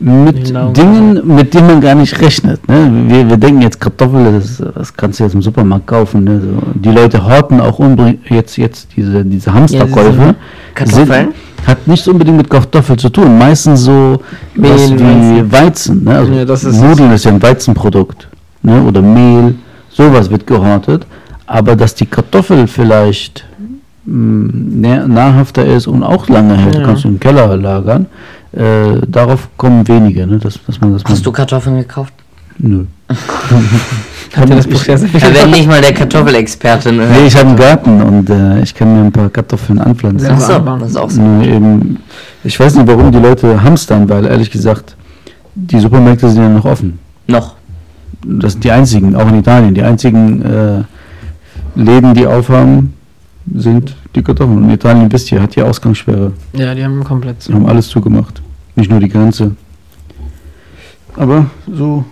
mit Genau. Dingen, mit denen man gar nicht rechnet. Ne? Wir, wir denken jetzt Kartoffeln, das, das kannst du jetzt im Supermarkt kaufen. Ne? So, die Leute horten auch unbedingt jetzt, jetzt diese, diese Hamsterkäufe. diese Kartoffeln? Sind, hat nichts unbedingt mit Kartoffeln zu tun. Meistens so Mehl, was wie Weizen. ne? also Ja, das ist Nudeln ist ja ein Weizenprodukt. Ne? Oder Mehl, sowas wird gehortet. Aber dass die Kartoffel vielleicht mh, nähr- nahrhafter ist und auch lange hält, Ja. kannst du im Keller lagern. Äh, darauf kommen wenige, ne? dass, dass man das Hast du Kartoffeln gekauft? Nö. [laughs] Hat das Buch Ja, wenn nicht mal der Kartoffelexperte. Ne? Nee, ich habe einen Garten und äh, ich kann mir ein paar Kartoffeln anpflanzen. Ja. So, das ist auch so. Nur eben, ich weiß nicht, warum die Leute hamstern, weil ehrlich gesagt, die Supermärkte sind ja noch offen. Noch. Das sind die einzigen, auch in Italien, die einzigen äh, Läden, die aufhaben, sind die Kartoffeln. Und Italien, wisst ihr, hat die Ausgangssperre. Ja, die haben komplett Die haben alles zugemacht. Nicht nur die Grenze. Aber so,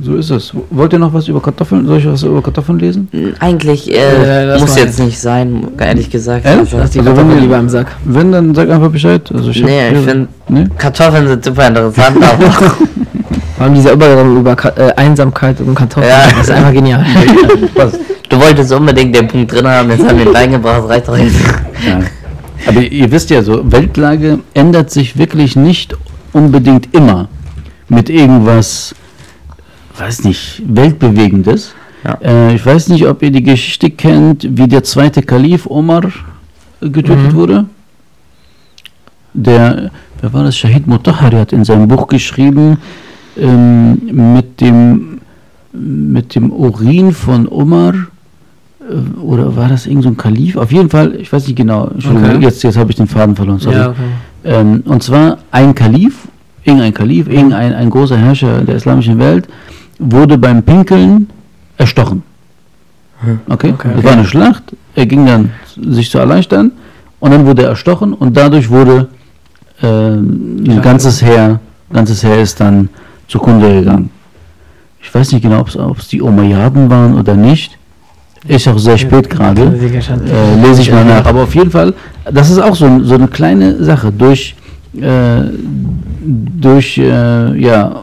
so ist es. Wollt ihr noch was über Kartoffeln? Soll ich was über Kartoffeln lesen? Eigentlich Äh, äh, muss jetzt nicht sein, ehrlich gesagt. Ehrlich? Also, die Also wenn lieber im Sack. Wenn, dann sag einfach Bescheid. Also ich hab nee, ich finde, Nee? Kartoffeln sind super interessant, [laughs] aber Vor allem dieser Übergang über Ka äh, Einsamkeit und Kartoffeln. Ja. Das ist einfach genial. [laughs] Passt. Du wolltest unbedingt den Punkt drin haben, jetzt haben wir ihn [laughs] reingebracht, reicht doch jetzt. Ja. Aber ihr wisst ja so, Weltlage ändert sich wirklich nicht unbedingt immer mit irgendwas, weiß nicht, weltbewegendes. Ja. Äh, ich weiß nicht, ob ihr die Geschichte kennt, wie der zweite Kalif Omar getötet Mhm. wurde. Der, wer war das? Shahid Mutahari hat in seinem Buch geschrieben, ähm, mit dem mit dem Urin von Omar äh, oder war das irgend so ein Kalif? Auf jeden Fall, ich weiß nicht genau. Okay. Jetzt, jetzt habe ich den Faden verloren. Sorry. Ja, okay. Ähm, und zwar ein Kalif, irgendein Kalif, irgendein ein großer Herrscher der islamischen Welt, wurde beim Pinkeln erstochen. Okay? Okay. Das war eine Schlacht. Er ging dann sich zu erleichtern und dann wurde er erstochen und dadurch wurde äh, ein ganzes Heer, ganzes Heer ist dann zugrunde gegangen. Ich weiß nicht genau, ob es die Umayyaden waren oder nicht. Ist auch sehr spät gerade. Äh, lese ich mal nach. Aber auf jeden Fall, das ist auch so, so eine kleine Sache. Durch, äh, durch, äh, ja,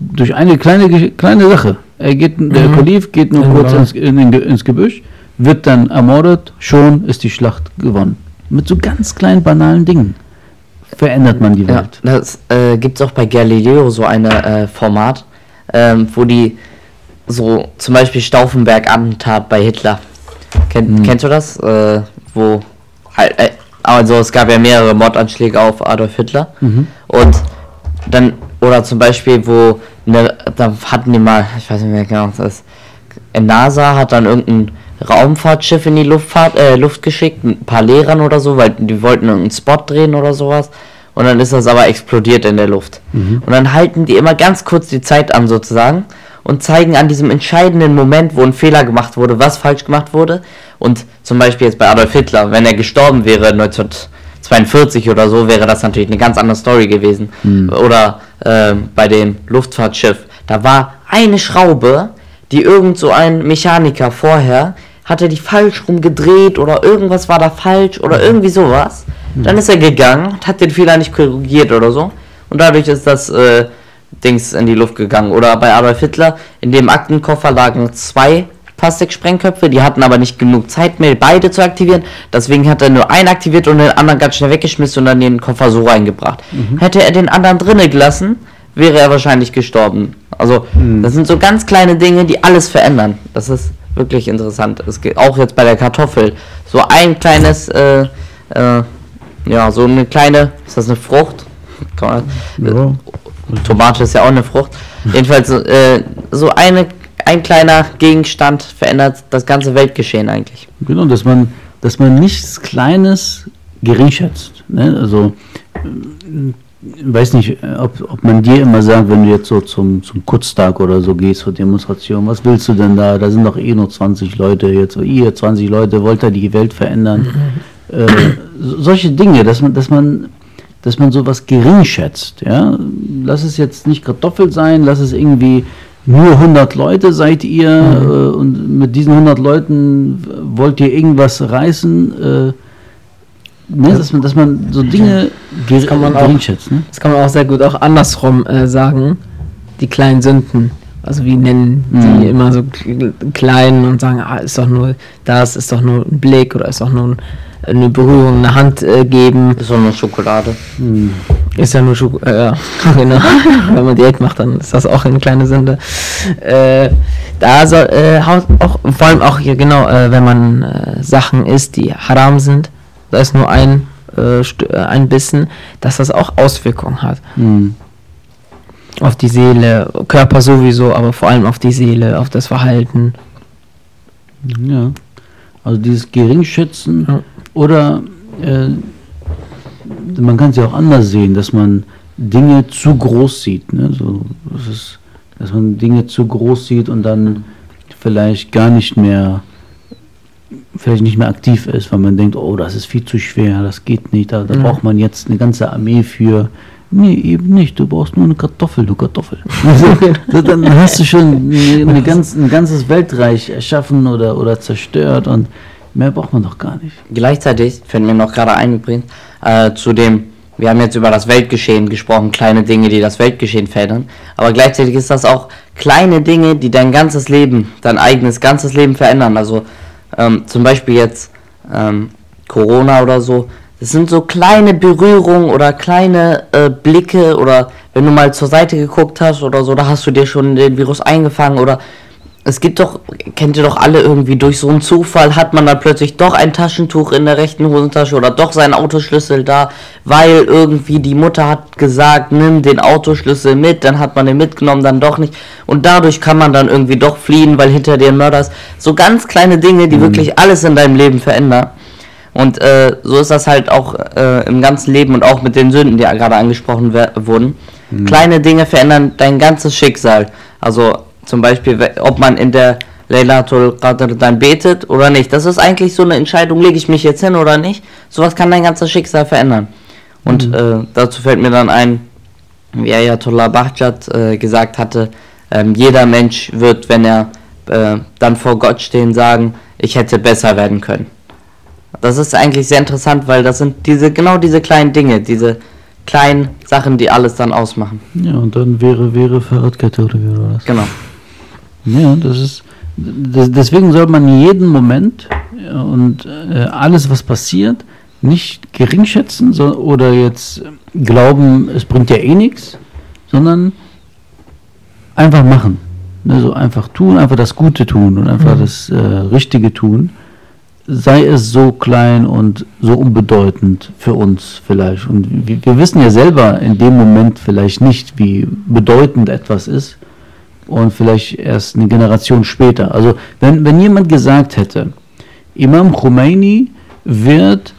durch eine kleine, kleine Sache. Er geht, der Mhm. Kalif geht nur Ja, kurz ins, in, ins Gebüsch, wird dann ermordet, schon ist die Schlacht gewonnen. Mit so ganz kleinen, banalen Dingen verändert man die Ja, Welt. das äh, gibt es auch bei Galileo so ein äh, Format, ähm, wo die so zum Beispiel Stauffenberg-Attentat bei Hitler. Kennt, Mhm. Kennst du das? Äh, wo äh, also es gab ja mehrere Mordanschläge auf Adolf Hitler Mhm. und dann oder zum Beispiel wo ne, da hatten die mal, ich weiß nicht mehr genau, was das ist. NASA hat dann irgendein Raumfahrtschiff in die Luftfahrt, äh, Luft geschickt, ein paar Lehrern oder so, weil die wollten irgendeinen Spot drehen oder sowas. Und dann ist das aber explodiert in der Luft. Und dann halten die immer ganz kurz die Zeit an sozusagen und zeigen an diesem entscheidenden Moment, wo ein Fehler gemacht wurde, was falsch gemacht wurde. Und zum Beispiel jetzt bei Adolf Hitler, wenn er gestorben wäre 1942 oder so, wäre das natürlich eine ganz andere Story gewesen. Oder ähm, bei dem Luftfahrtschiff, da war eine Schraube, die irgend so ein Mechaniker vorher hatte die falsch rumgedreht oder irgendwas war da falsch oder irgendwie sowas. Dann ist er gegangen, und hat den Fehler nicht korrigiert oder so. Und dadurch ist das äh, Dings in die Luft gegangen. Oder bei Adolf Hitler, in dem Aktenkoffer lagen zwei Plastiksprengköpfe, die hatten aber nicht genug Zeit mehr, beide zu aktivieren. Deswegen hat er nur einen aktiviert und den anderen ganz schnell weggeschmissen und dann den Koffer so reingebracht. Hätte er den anderen drinnen gelassen, wäre er wahrscheinlich gestorben. Also, das sind so ganz kleine Dinge, die alles verändern. Das ist wirklich interessant. Es geht auch jetzt bei der Kartoffel. So ein kleines, äh, äh, ja, so eine kleine, ist das eine Frucht? Kann Ja. Tomate ist ja auch eine Frucht. Jedenfalls äh, so eine, ein kleiner Gegenstand verändert das ganze Weltgeschehen eigentlich. Genau, dass man, dass man nichts Kleines gering schätzt. Ne? Also, ähm, weiß nicht, äh, ob, ob man dir immer sagt, wenn du jetzt so zum, zum Kutztag oder so gehst zur Demonstration, was willst du denn da? Da sind doch eh nur 20 Leute, jetzt so ihr 20 Leute, wollt ihr die Welt verändern? äh, so- solche Dinge, dass man, dass man, dass man sowas gering schätzt. Ja? Lass es jetzt nicht Kartoffel sein, lass es irgendwie nur 100 Leute seid ihr äh, und mit diesen 100 Leuten wollt ihr irgendwas reißen. Äh, ne? dass, man, dass man so Dinge ger kann man auch- schätzt. Ne? Das kann man auch sehr gut auch andersrum äh, sagen. Die kleinen Sünden. Also wie nennen die Mhm. immer so kl- klein und sagen, ah, ist doch nur das, ist doch nur ein Blick oder ist doch nur ein, eine Berührung, eine Hand äh, geben. Ist so eine Schokolade. Ist ja nur Schoko äh, ja, [laughs] genau. [laughs] Wenn man Diät macht, dann ist das auch eine kleine Sünde. Äh, da soll äh, auch, vor allem auch hier genau, äh, wenn man Sachen isst, die haram sind, da ist nur ein, ein Bissen, dass das auch Auswirkungen hat. Hm. Auf die Seele, Körper sowieso, aber vor allem auf die Seele, auf das Verhalten. Ja. Also dieses Geringschätzen Ja. Oder äh, man kann es ja auch anders sehen, dass man Dinge zu groß sieht. Ne? So, das ist, dass man Dinge zu groß sieht und dann vielleicht gar nicht mehr vielleicht nicht mehr aktiv ist, weil man denkt, oh, das ist viel zu schwer, das geht nicht, da, da Mhm. braucht man jetzt eine ganze Armee für. Nee, eben nicht. Du brauchst nur eine Kartoffel, du Kartoffel. [laughs] Also, dann hast du schon [laughs] eine, eine ganz, ein ganzes Weltreich erschaffen oder, oder zerstört und mehr braucht man doch gar nicht. Gleichzeitig fällt mir noch gerade ein übrigens, äh, zu dem wir haben jetzt über das Weltgeschehen gesprochen, kleine Dinge, die das Weltgeschehen verändern, aber gleichzeitig ist das auch kleine Dinge, die dein ganzes Leben, dein eigenes ganzes Leben verändern. Also ähm, zum Beispiel jetzt ähm, Corona oder so, das sind so kleine Berührungen oder kleine äh, Blicke oder wenn du mal zur Seite geguckt hast oder so, da hast du dir schon den Virus eingefangen oder es gibt doch, kennt ihr doch alle irgendwie, durch so einen Zufall hat man dann plötzlich doch ein Taschentuch in der rechten Hosentasche oder doch seinen Autoschlüssel da, weil irgendwie die Mutter hat gesagt, nimm den Autoschlüssel mit, dann hat man den mitgenommen, dann doch nicht. Und dadurch kann man dann irgendwie doch fliehen, weil hinter dir ein Mörder ist. So ganz kleine Dinge, die mhm. wirklich alles in deinem Leben verändern. Und äh, so ist das halt auch äh, im ganzen Leben und auch mit den Sünden, die ja gerade angesprochen wurden. Mhm. Kleine Dinge verändern dein ganzes Schicksal. Also zum Beispiel, ob man in der Laylatul Qadr dann betet oder nicht. Das ist eigentlich so eine Entscheidung, lege ich mich jetzt hin oder nicht. Sowas kann dein ganzes Schicksal verändern. Und mhm. äh, dazu fällt mir dann ein, wie Ayatollah Bahjat äh, gesagt hatte, äh, jeder Mensch wird, wenn er äh, dann vor Gott stehen, sagen, ich hätte besser werden können. Das ist eigentlich sehr interessant, weil das sind diese genau diese kleinen Dinge, diese kleinen Sachen, die alles dann ausmachen. Ja, und dann wäre wäre Fahrradkette oder wie war das? Genau. Ja, das ist. Das, deswegen soll man jeden Moment und äh, alles, was passiert, nicht geringschätzen so, oder jetzt glauben, es bringt ja eh nichts, sondern einfach machen. Ne, so einfach tun, einfach das Gute tun und einfach mhm. das äh, Richtige tun. Sei es so klein und so unbedeutend für uns vielleicht. Und wir, wir wissen ja selber in dem Moment vielleicht nicht, wie bedeutend etwas ist und vielleicht erst eine Generation später. Also wenn, wenn jemand gesagt hätte, Imam Khomeini wird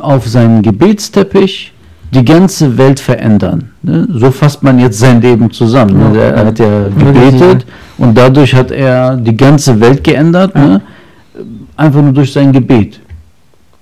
auf seinen Gebetsteppich die ganze Welt verändern. Ne? So fasst man jetzt sein Leben zusammen. Ne? Er hat ja gebetet und dadurch hat er die ganze Welt geändert. Ne? Einfach nur durch sein Gebet.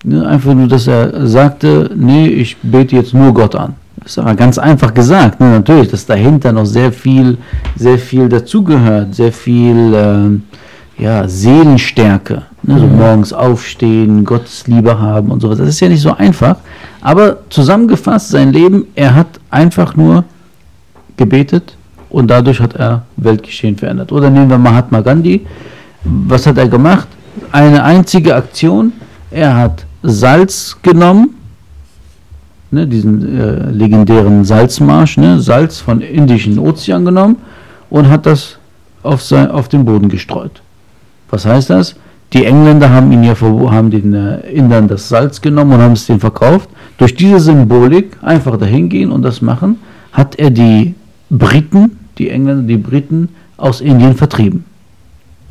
Ne? Einfach nur, dass er sagte, nee, ich bete jetzt nur Gott an. Das ist aber ganz einfach gesagt. Ne? Natürlich, dass dahinter noch sehr viel, sehr viel dazugehört, sehr viel äh, ja, Seelenstärke. Ne? So mhm. morgens aufstehen, Gottes Liebe haben und sowas. Das ist ja nicht so einfach. Aber zusammengefasst, sein Leben, er hat einfach nur gebetet und dadurch hat er Weltgeschehen verändert. Oder nehmen wir Mahatma Gandhi. Was hat er gemacht? Eine einzige Aktion. Er hat Salz genommen ne, diesen äh, legendären Salzmarsch, ne, Salz von Indischen Ozean genommen und hat das auf, sein, auf den Boden gestreut. Was heißt das? Die Engländer haben ihn ja haben den äh, Indern das Salz genommen und haben es denen verkauft. Durch diese Symbolik einfach dahin gehen und das machen, hat er die Briten, die Engländer, die Briten aus Indien vertrieben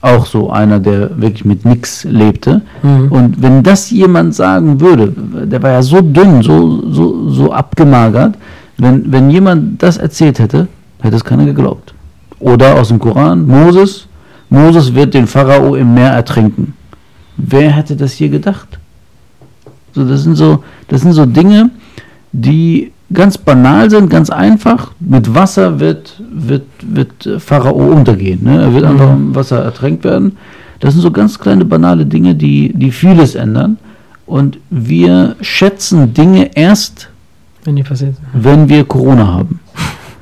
auch so einer, der wirklich mit nichts lebte. Mhm. Und wenn das jemand sagen würde, der war ja so dünn, so, so, so abgemagert, wenn, wenn jemand das erzählt hätte, hätte es keiner geglaubt. Oder aus dem Koran, Moses, Moses wird den Pharao im Meer ertrinken. Wer hätte das hier gedacht? So, das sind so, das sind so Dinge, die ganz banal sind, ganz einfach. Mit Wasser wird, wird, wird Pharao untergehen. Ne? Er wird mhm. einfach im Wasser ertränkt werden. Das sind so ganz kleine banale Dinge, die, die vieles ändern. Und wir schätzen Dinge erst, wenn, die passiert. wenn wir Corona haben.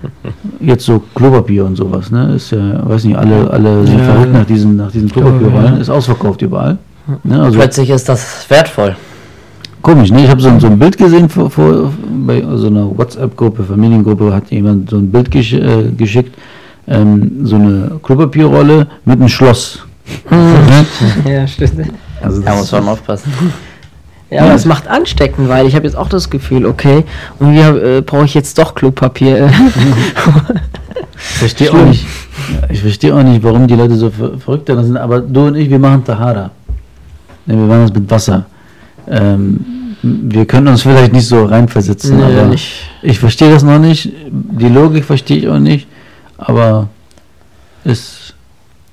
[laughs] Jetzt so Klopapier und sowas, ne? Ist ja, weiß nicht, alle, alle sind ja, verrückt nach diesen, nach diesen Klopapierrollen. Ist ausverkauft überall. Ne? Also Plötzlich ist das wertvoll. Komisch, ne? Ich habe so, so, ein Bild gesehen vor, vor, bei so einer WhatsApp-Gruppe, Familiengruppe, hat jemand so ein Bild gesch äh, geschickt, ähm, so eine Klopapierrolle mit einem Schloss. [laughs] ja, stimmt. Also da muss man aufpassen. Ja, aber es macht anstecken, weil ich habe jetzt auch das Gefühl, okay, und wir äh, brauche ich jetzt doch Klopapier. [laughs] ich verstehe auch nicht. Ich verstehe auch nicht, warum die Leute so verrückt sind, aber du und ich, wir machen Tahara. Ne, wir machen das mit Wasser. Ähm, wir können uns vielleicht nicht so reinversetzen, nee, aber nicht. ich verstehe das noch nicht. Die Logik verstehe ich auch nicht, aber es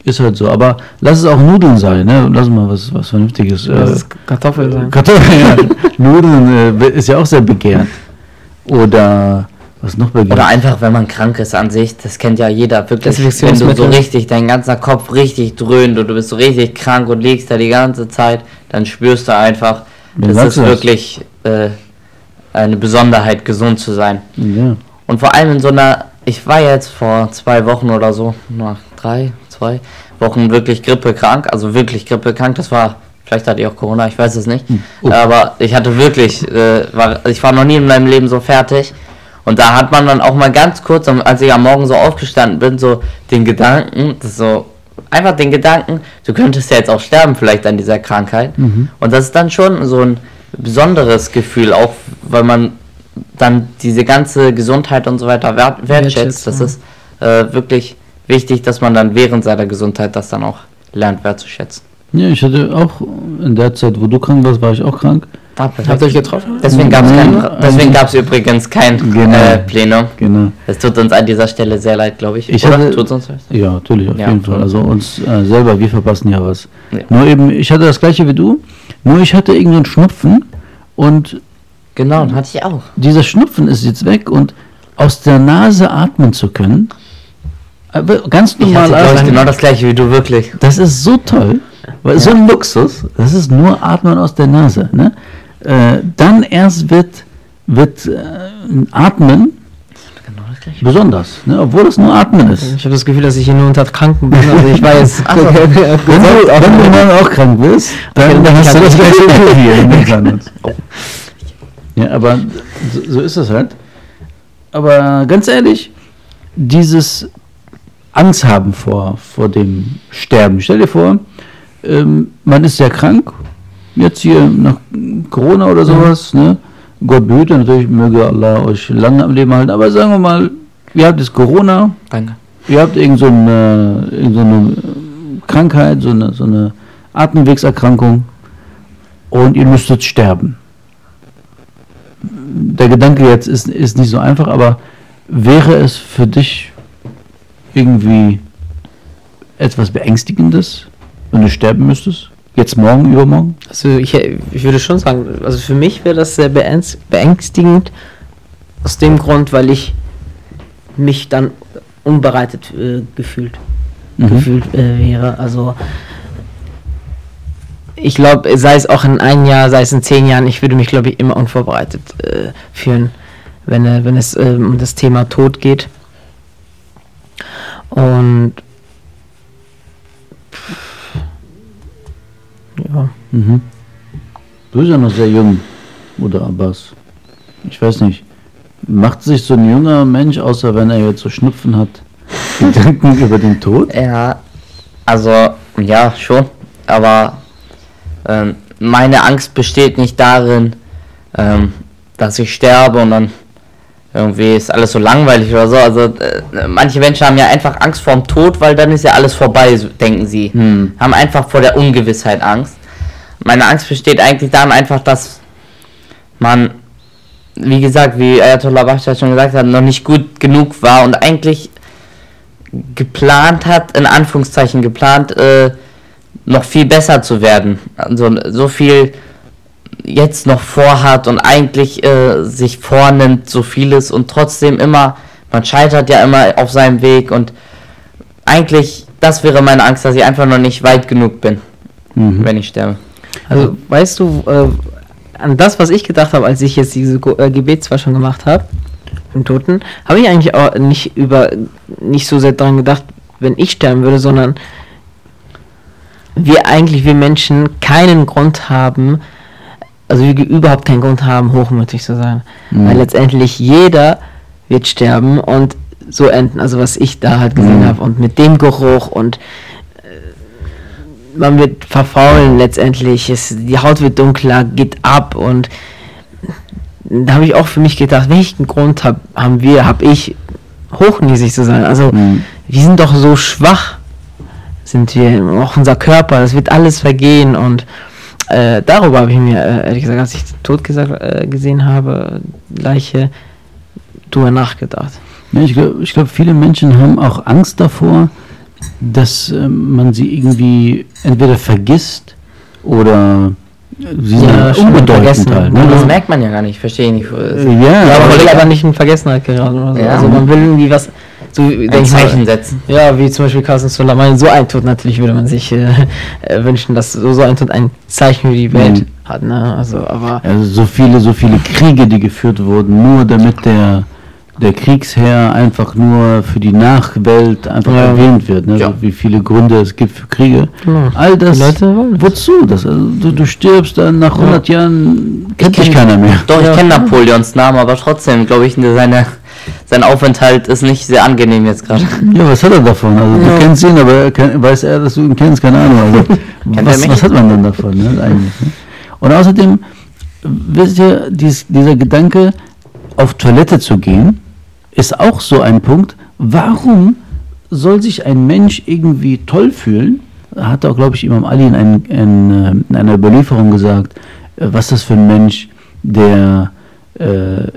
ist halt so. Aber lass es auch Nudeln sein, ne? Lass mal was, was Vernünftiges. Lass äh, es Kartoffeln sein. Kartoffeln, ja. [laughs] Nudeln äh, ist ja auch sehr begehrt. Oder was noch begehrt? Oder einfach, wenn man krank ist an sich, das kennt ja jeder wirklich. Wenn du so richtig, dein ganzer Kopf richtig dröhnt und du bist so richtig krank und liegst da die ganze Zeit, dann spürst du einfach, das ist wirklich äh, eine Besonderheit, gesund zu sein. Ja. Und vor allem in so einer, ich war jetzt vor zwei Wochen oder so, nach drei, zwei Wochen wirklich grippekrank, also wirklich grippekrank. Das war, vielleicht hatte ich auch Corona, ich weiß es nicht. Oh. Aber ich hatte wirklich, äh, war, ich war noch nie in meinem Leben so fertig. Und da hat man dann auch mal ganz kurz, als ich am Morgen so aufgestanden bin, so den Gedanken, das so einfach den Gedanken, du könntest ja jetzt auch sterben vielleicht an dieser Krankheit. Mhm. Und das ist dann schon so ein besonderes Gefühl, auch weil man dann diese ganze Gesundheit und so weiter wert, wertschätzt. Das ist äh, wirklich wichtig, dass man dann während seiner Gesundheit das dann auch lernt wertzuschätzen. ja, ich hatte auch in der Zeit, wo du krank warst, war ich auch krank. Ah, Habt ihr euch getroffen? Deswegen gab es kein, deswegen also- gab's übrigens kein Genau. äh, Plenum. Genau. Es tut uns an dieser Stelle sehr leid, glaube ich. Ich Oder? hatte- Tut's uns leid? Ja, natürlich, auf Ja. jeden Fall. Also uns äh, selber, wir verpassen ja was. Ja. Nur eben, ich hatte das gleiche wie du, nur ich hatte irgendeinen Schnupfen und Genau, hatte ich auch. dieser Schnupfen ist jetzt weg und aus der Nase atmen zu können, aber ganz Ich normal hatte, glaube ich, genau das gleiche wie du, wirklich. das ist so toll, weil so ein Luxus, das ist nur Atmen aus der Nase. Ne? Äh, dann erst wird, wird äh, Atmen Genau das besonders, ne? obwohl es nur Atmen ist. Ich habe das Gefühl, dass ich hier nur unter Kranken bin. Also ich. [laughs] Ach so. Wenn du, [laughs] wenn du auch krank bist, dann, Okay, dann hast du das in den Zahnarzt. [laughs] Ja, aber so, so ist es halt. Aber ganz ehrlich, dieses Angst haben vor, vor dem Sterben. Stell dir vor, ähm, man ist sehr krank, jetzt hier nach Corona oder sowas, ne? Gott behüte natürlich, möge Allah euch lange am Leben halten, aber sagen wir mal, ihr habt jetzt Corona, Danke. ihr habt irgend so eine, irgend so eine Krankheit, so eine, so eine Atemwegserkrankung und ihr müsstet sterben. Der Gedanke jetzt ist, ist nicht so einfach, aber wäre es für dich irgendwie etwas Beängstigendes, wenn du sterben müsstest? Jetzt morgen, übermorgen? Also ich, ich würde schon sagen, also für mich wäre das sehr beängs- beängstigend, aus dem Grund, weil ich mich dann unbereitet äh, gefühlt, Mhm. gefühlt äh, wäre. Also ich glaube, sei es auch in einem Jahr, sei es in zehn Jahren, ich würde mich, glaube ich, immer unvorbereitet äh, fühlen, wenn, äh, wenn es äh, um das Thema Tod geht. Und Mhm. Du bist ja noch sehr jung, oder Abbas? Ich weiß nicht. Macht sich so ein junger Mensch, außer wenn er jetzt so Schnupfen hat, [laughs] Gedanken über den Tod? Ja, also, ja, schon. Aber ähm, meine Angst besteht nicht darin, ähm, dass ich sterbe und dann irgendwie ist alles so langweilig oder so. Also, äh, manche Menschen haben ja einfach Angst vorm Tod, weil dann ist ja alles vorbei, denken sie. Hm. Haben einfach vor der Ungewissheit Angst. Meine Angst besteht eigentlich darin einfach, dass man, wie gesagt, wie Ayatollah Bachta schon gesagt hat, noch nicht gut genug war und eigentlich geplant hat, in Anführungszeichen geplant, äh, noch viel besser zu werden. Also so viel jetzt noch vorhat und eigentlich äh, sich vornimmt, so vieles und trotzdem immer, man scheitert ja immer auf seinem Weg und eigentlich, das wäre meine Angst, dass ich einfach noch nicht weit genug bin, Mhm. wenn ich sterbe. Also, weißt du, äh, an das, was ich gedacht habe, als ich jetzt diese äh, Gebetswaschung gemacht habe, im Toten, habe ich eigentlich auch nicht über, nicht so sehr daran gedacht, wenn ich sterben würde, sondern wir eigentlich, wir Menschen, keinen Grund haben, also wir überhaupt keinen Grund haben, hochmütig zu sein. Mhm. Weil letztendlich jeder wird sterben und so enden, also was ich da halt gesehen Mhm. habe und mit dem Geruch und man wird verfaulen letztendlich. Es, die Haut wird dunkler, geht ab und da habe ich auch für mich gedacht, welchen Grund hab, haben wir, habe ich, hochnäsig zu sein? Also Mhm. wir sind doch so schwach, sind wir, auch unser Körper, das wird alles vergehen und äh, darüber habe ich mir, äh, ehrlich gesagt, als ich Tod gesagt, äh, gesehen habe, Leiche, drüber nachgedacht. Ja, ich glaube, glaub, viele Menschen haben auch Angst davor, dass ähm, man sie irgendwie entweder vergisst oder sie sind Ja, stimmt, unbedeutend vergessen. halt. Das Ne? merkt man ja gar nicht, verstehe ich nicht. Äh, Ein Ja, aber man will aber nicht in Vergessenheit geraten oder so. Ja. Also man will irgendwie was, so denk ich Zeichen setzen. Ja, wie zum Beispiel Carsten Suleiman, so ein Tod natürlich würde man sich äh, äh, wünschen, dass so, so ein Tod ein Zeichen für die Welt Mhm. hat, ne? Also, aber. Also so viele, so viele Kriege, die geführt wurden, nur damit der, der Kriegsherr einfach nur für die Nachwelt einfach Ja. erwähnt wird. Ne? Ja. Wie viele Gründe es gibt für Kriege. Genau. All das, wozu? Das, also, du, du stirbst dann nach 100 Jahren, kennt dich keiner mehr. Doch, ich Ja. kenne Napoleons Namen, aber trotzdem glaube ich, seine, sein Aufenthalt ist nicht sehr angenehm jetzt gerade. Ja, was hat er davon? Also Ja. du kennst ihn, aber er kenn- weiß er, dass du ihn kennst, keine Ahnung. Also, [laughs] was, was hat man denn davon ne, eigentlich? Ne? Und außerdem, wisst ihr, dies, dieser Gedanke, auf Toilette zu gehen, ist auch so ein Punkt. Warum soll sich ein Mensch irgendwie toll fühlen? Hat auch, glaube ich, Imam Ali in, ein, in, äh, in einer Überlieferung gesagt, äh, was das für ein Mensch, der äh,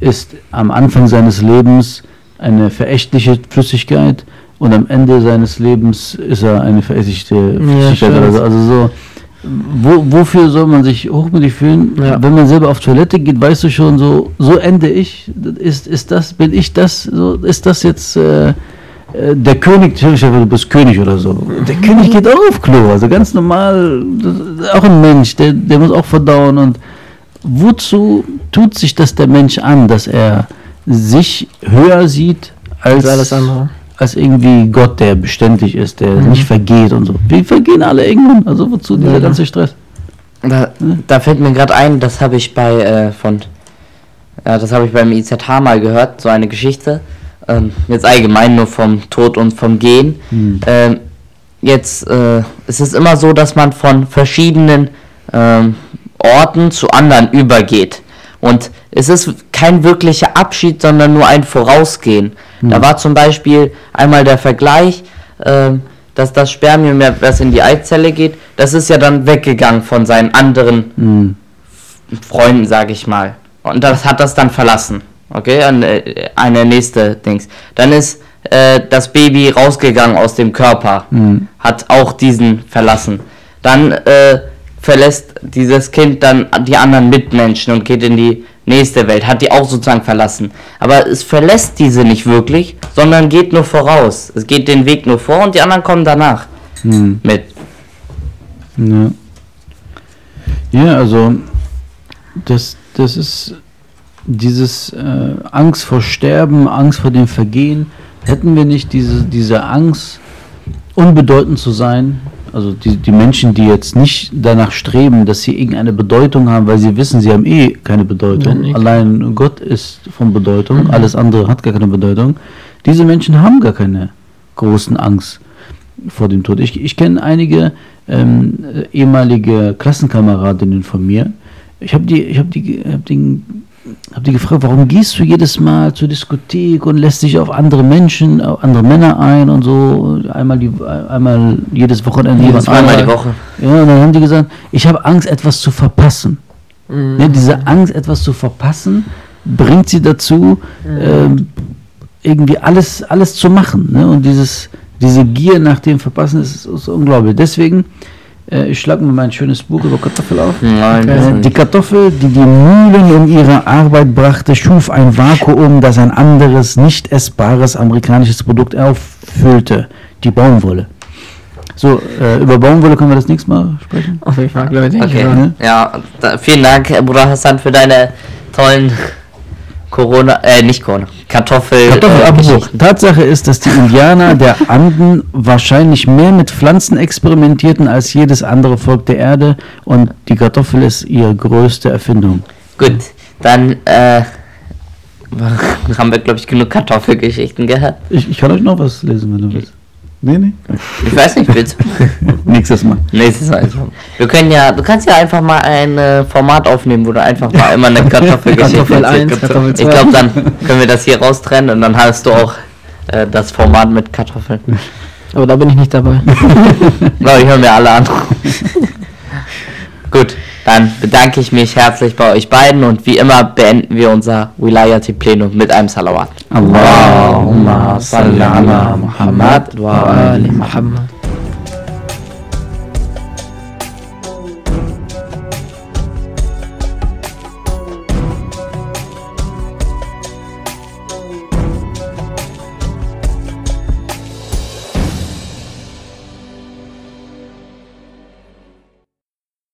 ist am Anfang seines Lebens eine verächtliche Flüssigkeit und am Ende seines Lebens ist er eine verächtliche Flüssigkeit. stimmt. also, also so, wo, wofür soll man sich hochmütig fühlen? Ja. Wenn man selber auf Toilette geht, weißt du schon so, so ende ich. Ist, ist das, bin ich das, so, ist das jetzt äh, äh, der König, du bist König oder so. Der König geht auch auf Klo, also ganz normal, auch ein Mensch, der, der muss auch verdauen und wozu tut sich das der Mensch an, dass er sich höher sieht als, Als alles andere. Als irgendwie Gott, der beständig ist, der Mhm. nicht vergeht und so. Wir vergehen alle irgendwann, also wozu dieser Ja. ganze Stress? Da, da fällt mir gerade ein, das habe ich bei äh, von ja, das habe ich beim IZH mal gehört, so eine Geschichte. Ähm, jetzt allgemein nur vom Tod und vom Gehen. Hm. Ähm, jetzt äh, es ist immer so, dass man von verschiedenen ähm, Orten zu anderen übergeht. Und es ist kein wirklicher Abschied, sondern nur ein Vorausgehen. Da war zum Beispiel einmal der Vergleich, ähm, dass das Spermium, was in die Eizelle geht, das ist ja dann weggegangen von seinen anderen Hm. Freunden, sage ich mal. Und das hat das dann verlassen. Okay, eine, eine nächste Dings. Dann ist äh, das Baby rausgegangen aus dem Körper, Mhm. hat auch diesen verlassen. Dann äh, verlässt dieses Kind dann die anderen Mitmenschen und geht in die nächste Welt, hat die auch sozusagen verlassen. Aber es verlässt diese nicht wirklich, sondern geht nur voraus. Es geht den Weg nur vor und die anderen kommen danach Hm. mit. Ja. ja, also das, das ist dieses äh, Angst vor Sterben, Angst vor dem Vergehen. Hätten wir nicht diese, diese Angst, unbedeutend zu sein, also die, die Menschen, die jetzt nicht danach streben, dass sie irgendeine Bedeutung haben, weil sie wissen, sie haben eh keine Bedeutung. Ja. Allein Gott ist von Bedeutung, alles andere hat gar keine Bedeutung. Diese Menschen haben gar keine großen Angst vor dem Tod. Ich, ich kenne einige ähm, äh, ehemalige Klassenkameradinnen von mir. Ich habe die, ich habe die, hab den, hab die gefragt, warum gehst du jedes Mal zur Diskothek und lässt dich auf andere Menschen, auf andere Männer ein und so einmal die, einmal jedes Wochenende jemand Zweimal die. Woche. Ja, und dann haben die gesagt, ich habe Angst, etwas zu verpassen. Mhm. Ne, diese Angst, etwas zu verpassen, bringt sie dazu, ähm, irgendwie alles, alles zu machen. Ne? Und dieses, diese Gier nach dem Verpassen ist, ist unglaublich. Deswegen, äh, ich schlage mir mein schönes Buch über Kartoffel auf. Nein, Äh. Die Kartoffel, die die Mühlen in ihre Arbeit brachte, schuf ein Vakuum, das ein anderes, nicht essbares amerikanisches Produkt auffüllte. Die Baumwolle. So, äh, über Baumwolle können wir das nächste Mal sprechen. Auf jeden Fall, glaube ich. Okay, Ja. ja, da, vielen Dank, Bruder Hassan, für deine tollen Corona, äh, nicht Corona, Kartoffel, Kartoffel, äh. Tatsache ist, dass die Indianer [laughs] der Anden wahrscheinlich mehr mit Pflanzen experimentierten als jedes andere Volk der Erde und die Kartoffel ist ihre größte Erfindung. Gut, dann, äh, [laughs] haben wir, glaube ich, genug Kartoffelgeschichten gehört. Ich, ich kann euch noch was lesen, wenn du willst. Nee, nee. Ich weiß nicht, bitte. [laughs] Nächstes Mal. Nächstes Mal. Wir können ja, du kannst ja einfach mal ein äh, Format aufnehmen, wo du einfach mal immer eine Kartoffelgeschichte [laughs] Kartoffel erzählst. 1, Kartoffel Ich 2. glaube, dann können wir das hier raustrennen und dann hast du auch äh, das Format mit Kartoffeln. Aber da bin ich nicht dabei. [laughs] glaube, ich höre mir alle an. Gut, dann bedanke ich mich herzlich bei euch beiden und wie immer beenden wir unser Wilayati Plenum mit einem Salawat. Allahumma salli ala Muhammad wa ali Muhammad.